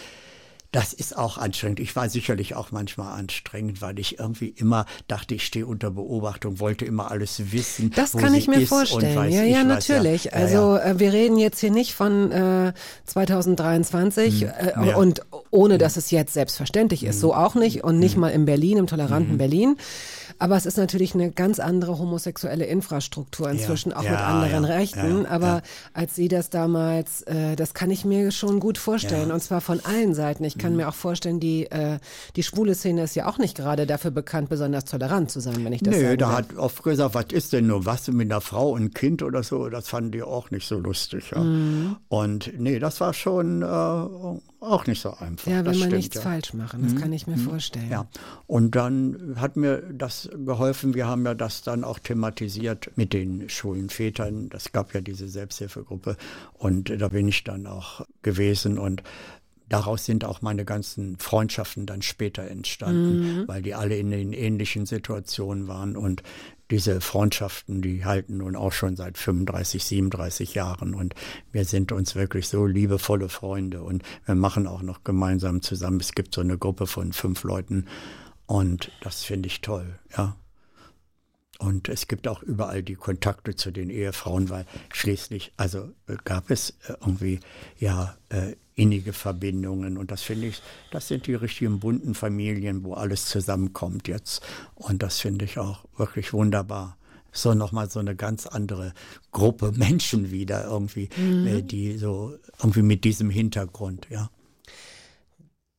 Das ist auch anstrengend. Ich war sicherlich auch manchmal anstrengend, weil ich irgendwie immer dachte, ich stehe unter Beobachtung, wollte immer alles wissen. Das wo kann sie ich mir vorstellen. weiß Ja, ja, natürlich. Ja, also ja. äh, wir reden jetzt hier nicht von äh, 2023 äh, Hm. Ja. Hm. und ohne dass es jetzt selbstverständlich ist, so auch nicht und nicht mal in Berlin, im toleranten Hm. Berlin. Aber es ist natürlich eine ganz andere homosexuelle Infrastruktur inzwischen, auch Ja, mit anderen ja, Rechten. ja, Aber ja. als Sie das damals, äh, das kann ich mir schon gut vorstellen. Ja. Und zwar von allen Seiten. Ich kann mir auch vorstellen, die, äh, die schwule Szene ist ja auch nicht gerade dafür bekannt, besonders tolerant zu sein, wenn ich das Nö, da hat oft gesagt, was ist denn nur was mit einer Frau und Kind oder so, das fanden die auch nicht so lustig. Ja. Mhm. Und nee, das war schon äh, auch nicht so einfach. Ja, das will man stimmt, nichts ja. falsch machen, das kann ich mir vorstellen. Ja, und dann hat mir das geholfen. Wir haben ja das dann auch thematisiert mit den schwulen Vätern. Das gab ja diese Selbsthilfegruppe und da bin ich dann auch gewesen und Daraus sind auch meine ganzen Freundschaften dann später entstanden, weil die alle in den ähnlichen Situationen waren und diese Freundschaften, die halten nun auch schon seit 35, 37 Jahren und wir sind uns wirklich so liebevolle Freunde und wir machen auch noch gemeinsam zusammen. Es gibt so eine Gruppe von fünf Leuten und das finde ich toll, ja. Und es gibt auch überall die Kontakte zu den Ehefrauen, weil schließlich, also äh, gab es äh, irgendwie ja äh, innige Verbindungen und das finde ich, das sind die richtigen bunten Familien, wo alles zusammenkommt jetzt und das finde ich auch wirklich wunderbar. So nochmal so eine ganz andere Gruppe Menschen wieder irgendwie, äh, die so irgendwie mit diesem Hintergrund, ja.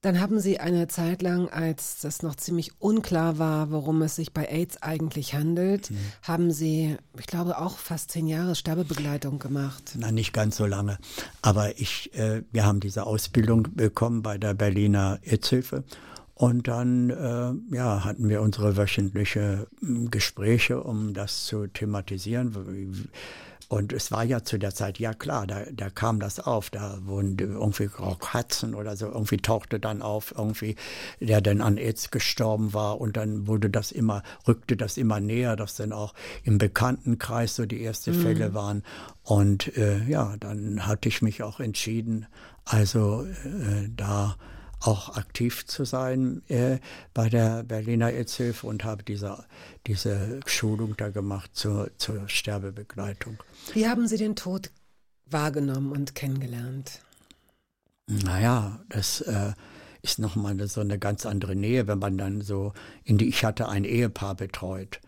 Dann haben Sie eine Zeit lang, als das noch ziemlich unklar war, worum es sich bei AIDS eigentlich handelt, haben Sie, ich glaube, auch fast zehn Jahre Sterbebegleitung gemacht. Na, nicht ganz so lange. Aber ich, äh, wir haben diese Ausbildung bekommen bei der Berliner Aidshilfe. Und dann, äh, ja, hatten wir unsere wöchentliche m, Gespräche, um das zu thematisieren. Und es war ja zu der Zeit, ja klar, da, da kam das auf, da wurden irgendwie Rock Hudson oder so, irgendwie tauchte dann auf, irgendwie, der dann an AIDS gestorben war und dann wurde das immer, rückte das immer näher, dass dann auch im Bekanntenkreis so die ersten Fälle waren. Und äh, ja, dann hatte ich mich auch entschieden, also äh, da auch aktiv zu sein äh, bei der Berliner Aidshilfe und habe diese, diese Schulung da gemacht zur, zur Sterbebegleitung. Wie haben Sie den Tod wahrgenommen und kennengelernt? Naja, das äh, ist nochmal so eine ganz andere Nähe, wenn man dann so in die, ich hatte ein Ehepaar betreut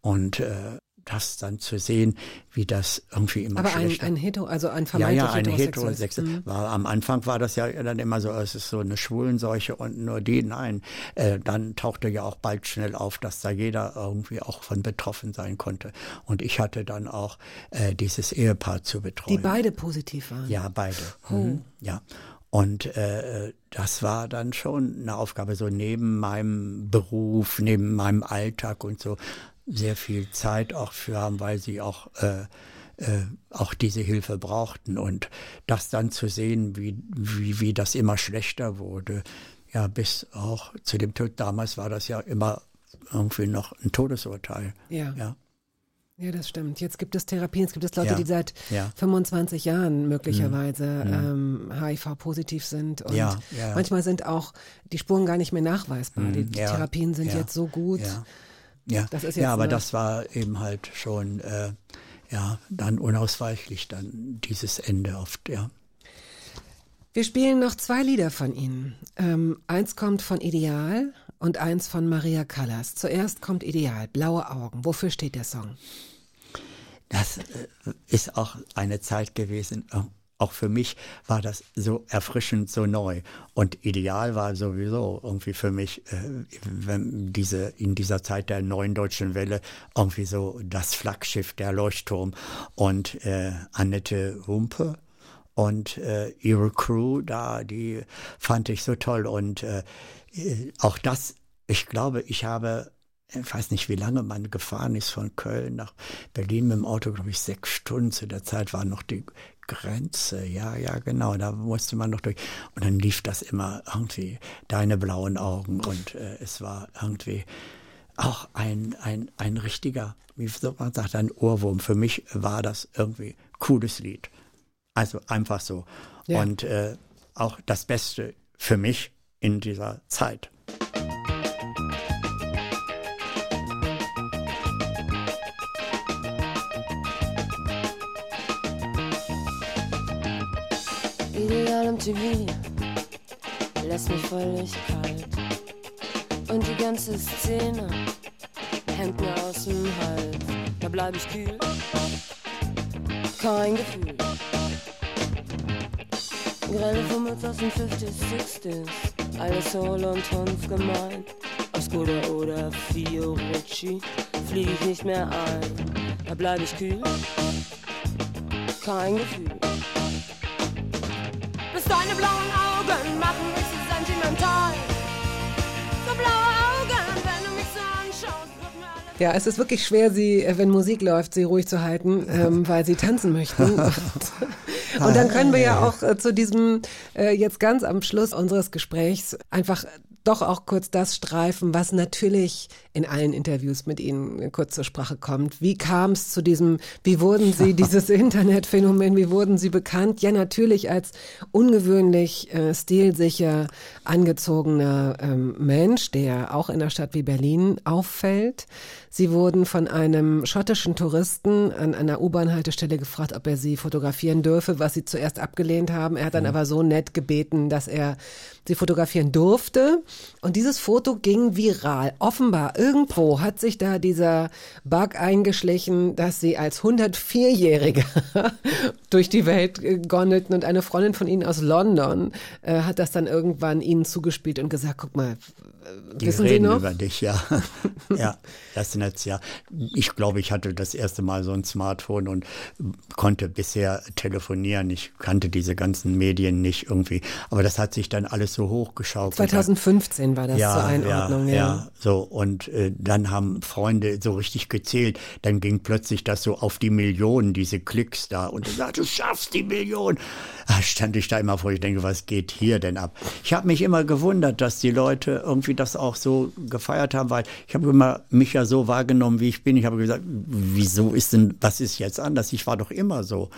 und äh, das dann zu sehen, wie das irgendwie immer Aber ein, schlechter ein Hetero, also ein ja, vermeintlich ja, heterosexuelles- heterosexuelle. Mhm. War, am Anfang war das ja dann immer so, es ist so eine Schwulenseuche und nur die. Nein, äh, dann tauchte ja auch bald schnell auf, dass da jeder irgendwie auch von betroffen sein konnte. Und ich hatte dann auch äh, dieses Ehepaar zu betreuen. Die beide positiv waren. Ja, beide. Oh. Mhm. Ja. Und äh, das war dann schon eine Aufgabe, so neben meinem Beruf, neben meinem Alltag und so sehr viel Zeit auch für haben, weil sie auch äh, äh, auch diese Hilfe brauchten und das dann zu sehen, wie, wie, wie das immer schlechter wurde, ja, bis auch zu dem Tod, damals war das ja immer irgendwie noch ein Todesurteil. Ja. Ja. Ja, das stimmt. Jetzt gibt es Therapien, es gibt es Leute, Ja. die seit Ja. Mhm. 25 Jahren möglicherweise ähm, HIV-positiv sind. Und Ja, ja. manchmal sind auch die Spuren gar nicht mehr nachweisbar. die die ja, Therapien sind ja, jetzt so gut. Ja, ja. Das ist jetzt ja aber das war eben halt schon äh, ja dann unausweichlich dann dieses Ende oft, ja. Wir spielen noch zwei Lieder von Ihnen. Ähm, eins kommt von Ideal und eins von Maria Callas. Zuerst kommt Ideal, Blaue Augen. Wofür steht der Song? Das äh, ist auch eine Zeit gewesen. Auch für mich war das so erfrischend, so neu. Und ideal war sowieso irgendwie für mich, äh, wenn diese, in dieser Zeit der neuen deutschen Welle, irgendwie so das Flaggschiff, der Leuchtturm und äh, Annette Humpe und äh, ihre Crew da, die fand ich so toll. Und äh, äh, auch das, ich glaube, ich habe ich weiß nicht, wie lange man gefahren ist von Köln nach Berlin mit dem Auto, glaube ich, sechs Stunden. Zu der Zeit war noch die Grenze. Ja, ja, genau, da musste man noch durch. Und dann lief das immer irgendwie, deine blauen Augen. Und äh, es war irgendwie auch ein, ein, ein richtiger, wie soll man sagt, ein Ohrwurm. Für mich war das irgendwie cooles Lied. Also einfach so. Ja. Und äh, auch das Beste für mich in dieser Zeit. Ideal im TV lässt mich völlig kalt. Und die ganze Szene hängt mir aus dem Hals. Da bleib ich kühl, kein Gefühl. Grelle Fummels aus den 50s, 60s, alles Soul und Tanz gemeint. Auf Skoda oder Fiorucci flieg ich nicht mehr ein. Da bleib ich kühl, kein Gefühl. Deine blauen Augen machen mich so sentimental. So blaue Augen, wenn du mich so anschaust, wird mir alles. Ja, es ist wirklich schwer, sie, äh, wenn Musik läuft, sie ruhig zu halten, ähm, weil sie tanzen möchten. Und, [LAUGHS] und dann können wir ja auch äh, zu diesem äh, jetzt ganz am Schluss unseres Gesprächs einfach doch auch kurz das streifen, was natürlich in allen Interviews mit Ihnen kurz zur Sprache kommt. Wie kam es zu diesem, wie wurden Sie [LAUGHS] dieses Internetphänomen, wie wurden Sie bekannt? Ja, natürlich als ungewöhnlich äh, stilsicher angezogener ähm, Mensch, der auch in einer Stadt wie Berlin auffällt. Sie wurden von einem schottischen Touristen an einer U-Bahn-Haltestelle gefragt, ob er sie fotografieren dürfe, was sie zuerst abgelehnt haben. Er hat dann aber so nett gebeten, dass er sie fotografieren durfte. Und dieses Foto ging viral. Offenbar irgendwo hat sich da dieser Bug eingeschlichen, dass sie als 104-Jährige [LAUGHS] durch die Welt äh, gondelten und eine Freundin von ihnen aus London äh, hat das dann irgendwann ihnen zugespielt und gesagt, guck mal, Die wissen reden Sie noch? über dich, ja. [LAUGHS] ja, das Netz, ja. Ich glaube, ich hatte das erste Mal so ein Smartphone und konnte bisher telefonieren. Ich kannte diese ganzen Medien nicht irgendwie. Aber das hat sich dann alles so hochgeschaukelt. 2015 war das zur Einordnung, ja, ja. ja. So, und äh, dann haben Freunde so richtig gezählt. Dann ging plötzlich das so auf die Millionen, diese Klicks da. Und er sagt, du schaffst die Million. Da stand ich da immer vor, ich denke, was geht hier denn ab? Ich habe mich immer gewundert, dass die Leute irgendwie das auch so gefeiert haben, weil ich habe immer mich ja so wahrgenommen, wie ich bin. Ich habe gesagt, wieso ist denn, was ist jetzt anders? Ich war doch immer so.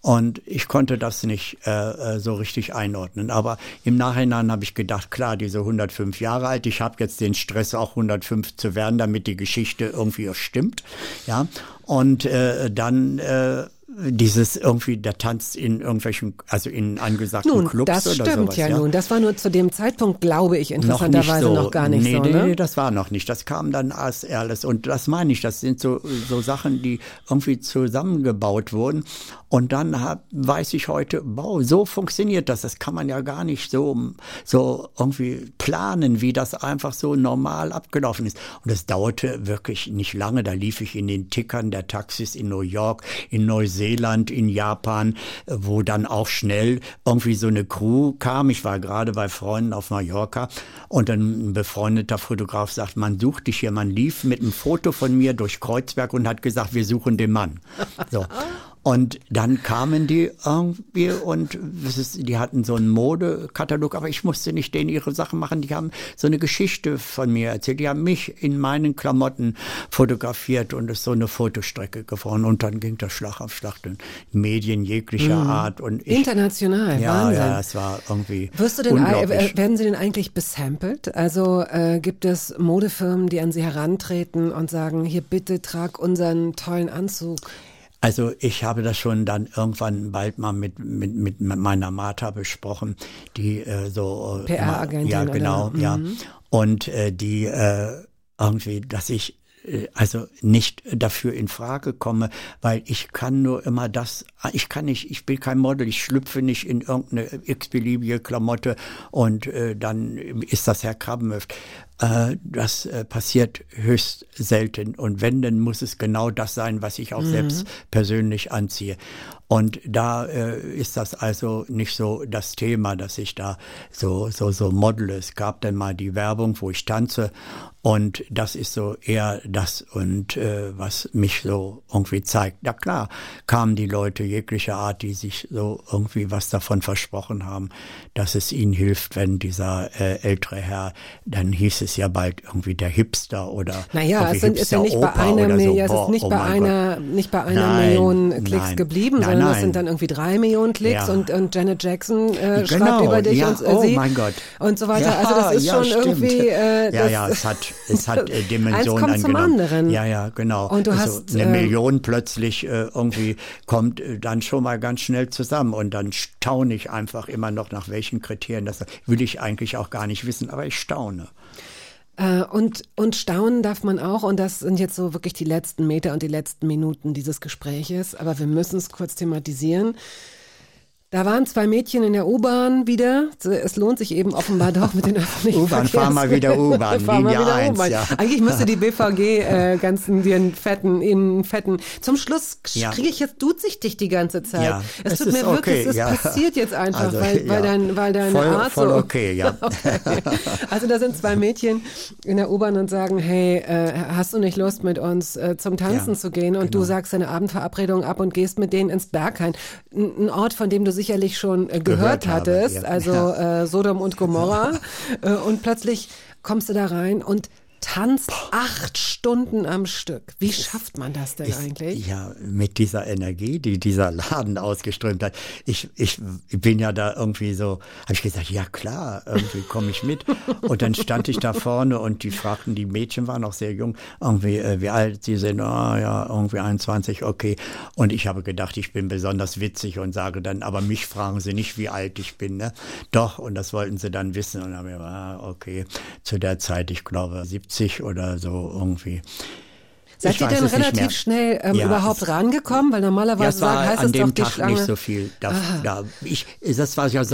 Und ich konnte das nicht äh, äh, so richtig einordnen. Aber im Nachhinein habe ich gedacht, klar, diese 105 Jahre alt, ich habe jetzt den Stress, auch 105 zu werden, damit die Geschichte irgendwie stimmt. Ja. Und äh, dann äh, dieses irgendwie, der tanzt in irgendwelchen, also in angesagten Nun, Clubs das oder stimmt sowas. ja, nun. Das war nur zu dem Zeitpunkt, glaube ich, Noch interessanterweise so. noch gar nicht nee, so. Nee, Ne? nee, das war noch nicht. Das kam dann als alles. Und das meine ich, das sind so, so Sachen, die irgendwie zusammengebaut wurden. Und dann hab, weiß ich heute, wow, so funktioniert das. Das kann man ja gar nicht so, so irgendwie planen, wie das einfach so normal abgelaufen ist. Und es dauerte wirklich nicht lange. Da lief ich in den Tickern der Taxis in New York, in Neuseeland, in Japan, wo dann auch schnell irgendwie so eine Crew kam. Ich war gerade bei Freunden auf Mallorca und ein befreundeter Fotograf sagt, man sucht dich hier. Man lief mit einem Foto von mir durch Kreuzberg und hat gesagt, wir suchen den Mann. So. [LAUGHS] Und dann kamen die irgendwie und ist, die hatten so einen Modekatalog, aber ich musste nicht denen ihre Sachen machen. Die haben so eine Geschichte von mir erzählt. Die haben mich in meinen Klamotten fotografiert und es ist so eine Fotostrecke geworden. Und dann ging das Schlag auf Schlag in Medien jeglicher Art. Und ich, International, ja, Wahnsinn. ja, es war irgendwie Wirst du denn, äh, werden Sie denn eigentlich besampelt? Also äh, gibt es Modefirmen, die an Sie herantreten und sagen, hier bitte trag unseren tollen Anzug? Also ich habe das schon dann irgendwann bald mal mit, mit, mit meiner Martha besprochen, die äh, so äh, PR-Agentin. Ja, genau, oder? ja. Mhm. Und äh, die äh, irgendwie, dass ich äh, also nicht dafür in Frage komme, weil ich kann nur immer das, ich kann nicht, ich bin kein Model, ich schlüpfe nicht in irgendeine x-beliebige Klamotte und äh, dann ist das Herr Krabbenhöft. Äh, das äh, passiert höchst selten und wenn, dann muss es genau das sein, was ich auch Mhm. selbst persönlich anziehe. Und da äh, ist das also nicht so das Thema, dass ich da so, so, so modele. Es gab dann mal die Werbung, wo ich tanze und das ist so eher das und äh, was mich so irgendwie zeigt. Na klar, kamen die Leute jeglicher Art, die sich so irgendwie was davon versprochen haben, dass es ihnen hilft, wenn dieser äh, ältere Herr, dann hieß es ja bald irgendwie der Hipster oder Naja, es sind, ist ja nicht bei Hipster-Opa einer oder so. Million, ja, es Boah, ist nicht oh bei Gott. einer, nicht bei einer Nein, Million Klicks nein. geblieben, Nein, sondern nein. sind dann irgendwie drei Millionen Klicks Ja. und, und Janet Jackson äh, Genau, schreibt über dich ja, und äh, oh sie mein Gott. und so weiter. Ja, also das ist ja, schon stimmt. irgendwie äh, ja, das, ja, es hat, es hat äh, [LAUGHS] Dimensionen kommt zum angenommen. anderen. Ja, ja, genau. Und du also hast, eine äh, Million plötzlich äh, irgendwie kommt äh, dann schon mal ganz schnell zusammen und dann staune ich einfach immer noch nach welchen Kriterien das will ich eigentlich auch gar nicht wissen, aber ich staune. Äh, und, und staunen darf man auch, und das sind jetzt so wirklich die letzten Meter und die letzten Minuten dieses Gespräches, aber wir müssen es kurz thematisieren. Da waren zwei Mädchen in der U-Bahn wieder. Es lohnt sich eben offenbar doch mit den öffentlichen [LAUGHS] U-Bahn, fahr mal wieder U-Bahn, [LAUGHS] Linie wieder 1, U-Bahn. ja. Eigentlich müsste die BVG äh, ganzen den fetten, innen fetten. Zum Schluss Ja. kriege ich jetzt duzt sich dich die ganze Zeit. Ja, es, es tut mir wirklich, okay, es ja. passiert jetzt einfach, Also, weil, weil, dein, weil deine Voll- Art voll so. okay, ja. [LAUGHS] Okay. Also da sind zwei Mädchen in der U-Bahn und sagen, hey, äh, hast du nicht Lust mit uns äh, zum Tanzen zu gehen? Und du genau. sagst deine Abendverabredung ab und gehst mit denen ins Berghain. N- Ein Ort, von dem du sicherlich schon äh, gehört, Gehört habe, hattest, ja. also [LAUGHS] äh, Sodom und Gomorra. äh, und plötzlich kommst du da rein und tanzt acht Stunden am Stück. Wie schafft man das denn Ist- eigentlich? Ja, mit dieser Energie, die dieser Laden ausgeströmt hat. Ich, ich bin ja da irgendwie so, habe ich gesagt, ja klar, irgendwie komme ich mit. Und dann stand ich da vorne und die fragten, die Mädchen waren noch sehr jung, irgendwie, äh, wie alt sie sind, ah ja, irgendwie 21, okay. Und ich habe gedacht, ich bin besonders witzig und sage dann, aber mich fragen sie nicht, wie alt ich bin, ne? Doch, und das wollten sie dann wissen. Und dann habe ich, ah, okay, zu der Zeit, ich glaube, 70 oder so irgendwie. Seid Ich ihr denn relativ schnell ähm, Ja, überhaupt rangekommen? Weil Ja, normalerweise es war heißt an es doch dem die Tag Schlange. nicht so viel. Da, da, ich, das war ja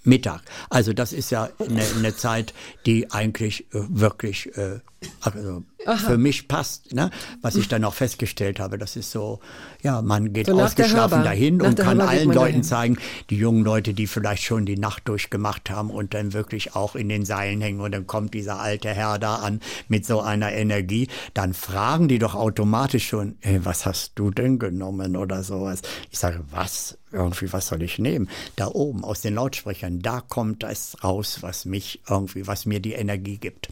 Sonntagmittag. Also das ist ja eine, eine Zeit, die eigentlich äh, wirklich äh, also für mich passt. Ne? Was ich dann auch festgestellt habe, das ist so, ja, man geht So ausgeschlafen dahin Nach und kann allen Leuten dahin. zeigen, die jungen Leute, die vielleicht schon die Nacht durchgemacht haben und dann wirklich auch in den Seilen hängen und dann kommt dieser alte Herr da an mit so einer Energie, dann fragen die doch automatisch schon, hey, was hast du denn genommen oder sowas. Ich sage, was? Irgendwie, was soll ich nehmen? Da oben aus den Lautsprechern, da kommt das raus, was mich irgendwie, was mir die Energie gibt.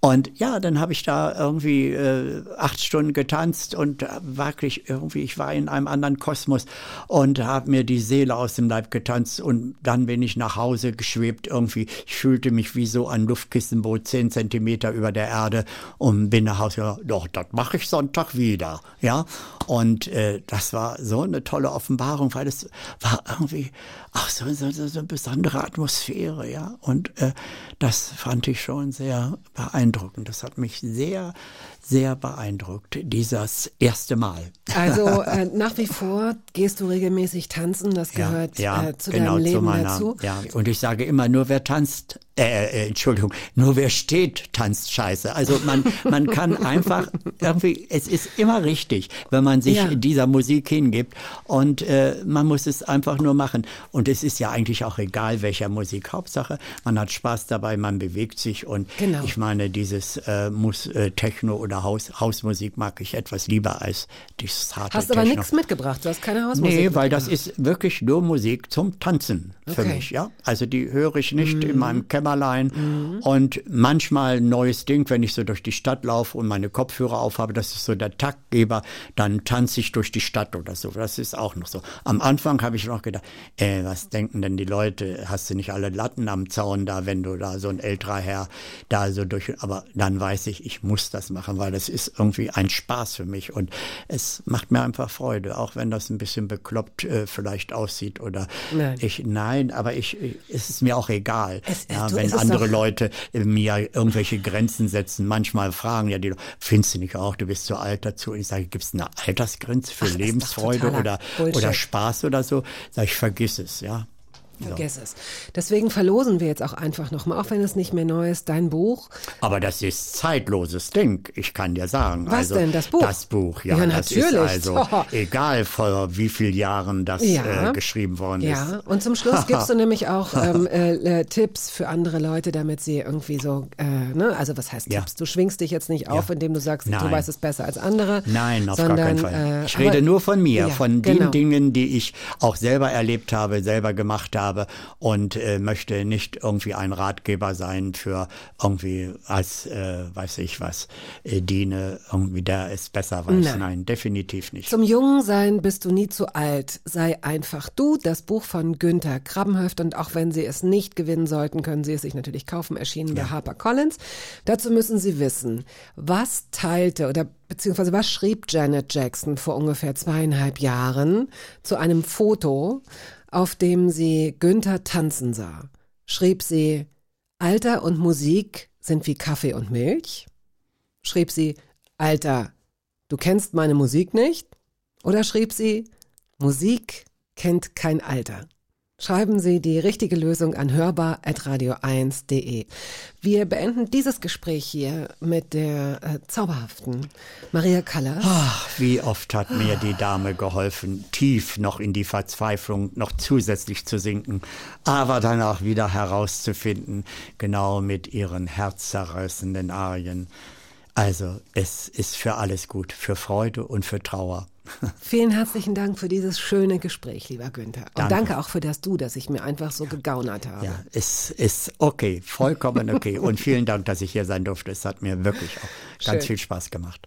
Und ja, dann habe ich da irgendwie äh, acht Stunden getanzt und wirklich irgendwie, ich war in einem anderen Kosmos und habe mir die Seele aus dem Leib getanzt und dann bin ich nach Hause geschwebt irgendwie. Ich fühlte mich wie so ein Luftkissenboot zehn Zentimeter über der Erde und bin nach Hause. Ja, doch, das mache ich Sonntag wieder, ja. Und äh, das war so eine tolle Offenbarung, weil es war irgendwie auch so, so, so, so eine besondere Atmosphäre, ja. Und äh, das fand ich schon sehr beeindruckend. Das hat mich sehr, sehr beeindruckt, dieses erste Mal. Also [LAUGHS] äh, nach wie vor gehst du regelmäßig tanzen, das gehört äh, zu deinem Leben meiner, dazu. Ja, und ich sage immer, nur wer tanzt, äh, äh, Entschuldigung, nur wer steht, tanzt scheiße. Also man, [LAUGHS] man kann einfach irgendwie, es ist immer richtig, wenn man sich Ja. dieser Musik hingibt und äh, man muss es einfach nur machen. Und es ist ja eigentlich auch egal, welcher Musik. Hauptsache, man hat Spaß dabei, man bewegt sich und Genau. ich meine, dieses äh, muss äh, Techno oder Haus, Hausmusik mag ich etwas lieber als dieses harte Hast aber nichts mitgebracht, du hast keine Hausmusik Nee, weil das ist wirklich nur Musik zum Tanzen für Okay. Mhm. mich, ja. Also die höre ich nicht in meinem Kämmerlein Mhm. und manchmal ein neues Ding, wenn ich so durch die Stadt laufe und meine Kopfhörer aufhabe, das ist so der Taktgeber, dann tanze ich durch die Stadt oder so. Das ist auch noch so. Am Anfang habe ich noch gedacht, äh, was denken denn die Leute? Hast du nicht alle Latten am Zaun da, wenn du da so ein älterer Herr da so durch, aber dann weiß ich, ich muss das machen, weil das ist irgendwie ein Spaß für mich und es macht mir einfach Freude, auch wenn das ein bisschen bekloppt äh, vielleicht aussieht oder Nein. ich, nein, aber ich, ich- es ist mir auch egal, Es- ja, du, wenn es andere Leute mir irgendwelche Grenzen setzen. Manchmal fragen ja die findest du nicht auch, du bist zu alt dazu? Und ich sage, gibt es eine Altersgrenze für Ach, Lebensfreude oder, Bullshit. oder Spaß oder so? Sag ich, vergiss es, ja. Vergiss es. Deswegen verlosen wir jetzt auch einfach nochmal, auch wenn es nicht mehr neu ist, dein Buch. Aber das ist zeitloses Ding, ich kann dir sagen. Was also, denn, das Buch? Das Buch, ja. Ja, natürlich. also [LAUGHS] egal vor wie vielen Jahren das Ja. äh, geschrieben worden Ja, ist. und zum Schluss [LAUGHS] gibst du nämlich auch ähm, [LAUGHS] äh, äh, Tipps für andere Leute, damit sie irgendwie so, äh, ne, also was heißt Ja. Tipps? Du schwingst dich jetzt nicht auf, Ja. indem du sagst, du Nein. weißt es besser als andere. Nein, auf sondern, gar keinen Fall. Äh, ich rede nur von mir, Ja, von genau. den Dingen, die ich auch selber erlebt habe, selber gemacht habe und äh, möchte nicht irgendwie ein Ratgeber sein für irgendwie als, äh, weiß ich was, äh, diene, irgendwie der es besser weiß. Nein. Nein, definitiv nicht. Zum Jungsein bist du nie zu alt. Sei einfach du. Das Buch von Günther Krabbenhöft. Und auch wenn Sie es nicht gewinnen sollten, können Sie es sich natürlich kaufen. Erschienen bei HarperCollins. Dazu müssen Sie wissen, was teilte oder beziehungsweise was schrieb Janet Jackson vor ungefähr zweieinhalb Jahren zu einem Foto, auf dem sie Günther tanzen sah. Schrieb sie, Alter und Musik sind wie Kaffee und Milch? Schrieb sie, Alter, du kennst meine Musik nicht? Oder schrieb sie, Musik kennt kein Alter? Schreiben Sie die richtige Lösung an hörbar.radio1.de. Wir beenden dieses Gespräch hier mit der äh, zauberhaften Maria Callas. Ach, wie oft hat mir die Dame geholfen, tief noch in die Verzweiflung noch zusätzlich zu sinken, aber dann auch wieder herauszufinden, genau mit ihren herzzerreißenden Arien. Also, es ist für alles gut, für Freude und für Trauer. [LAUGHS] Vielen herzlichen Dank für dieses schöne Gespräch, lieber Günther. Und danke, Danke. auch für das Du, dass ich mir einfach so gegaunert habe. Ja, es ist okay, vollkommen okay. Und vielen Dank, dass ich hier sein durfte. Es hat mir wirklich auch [LAUGHS] ganz Schön. viel Spaß gemacht.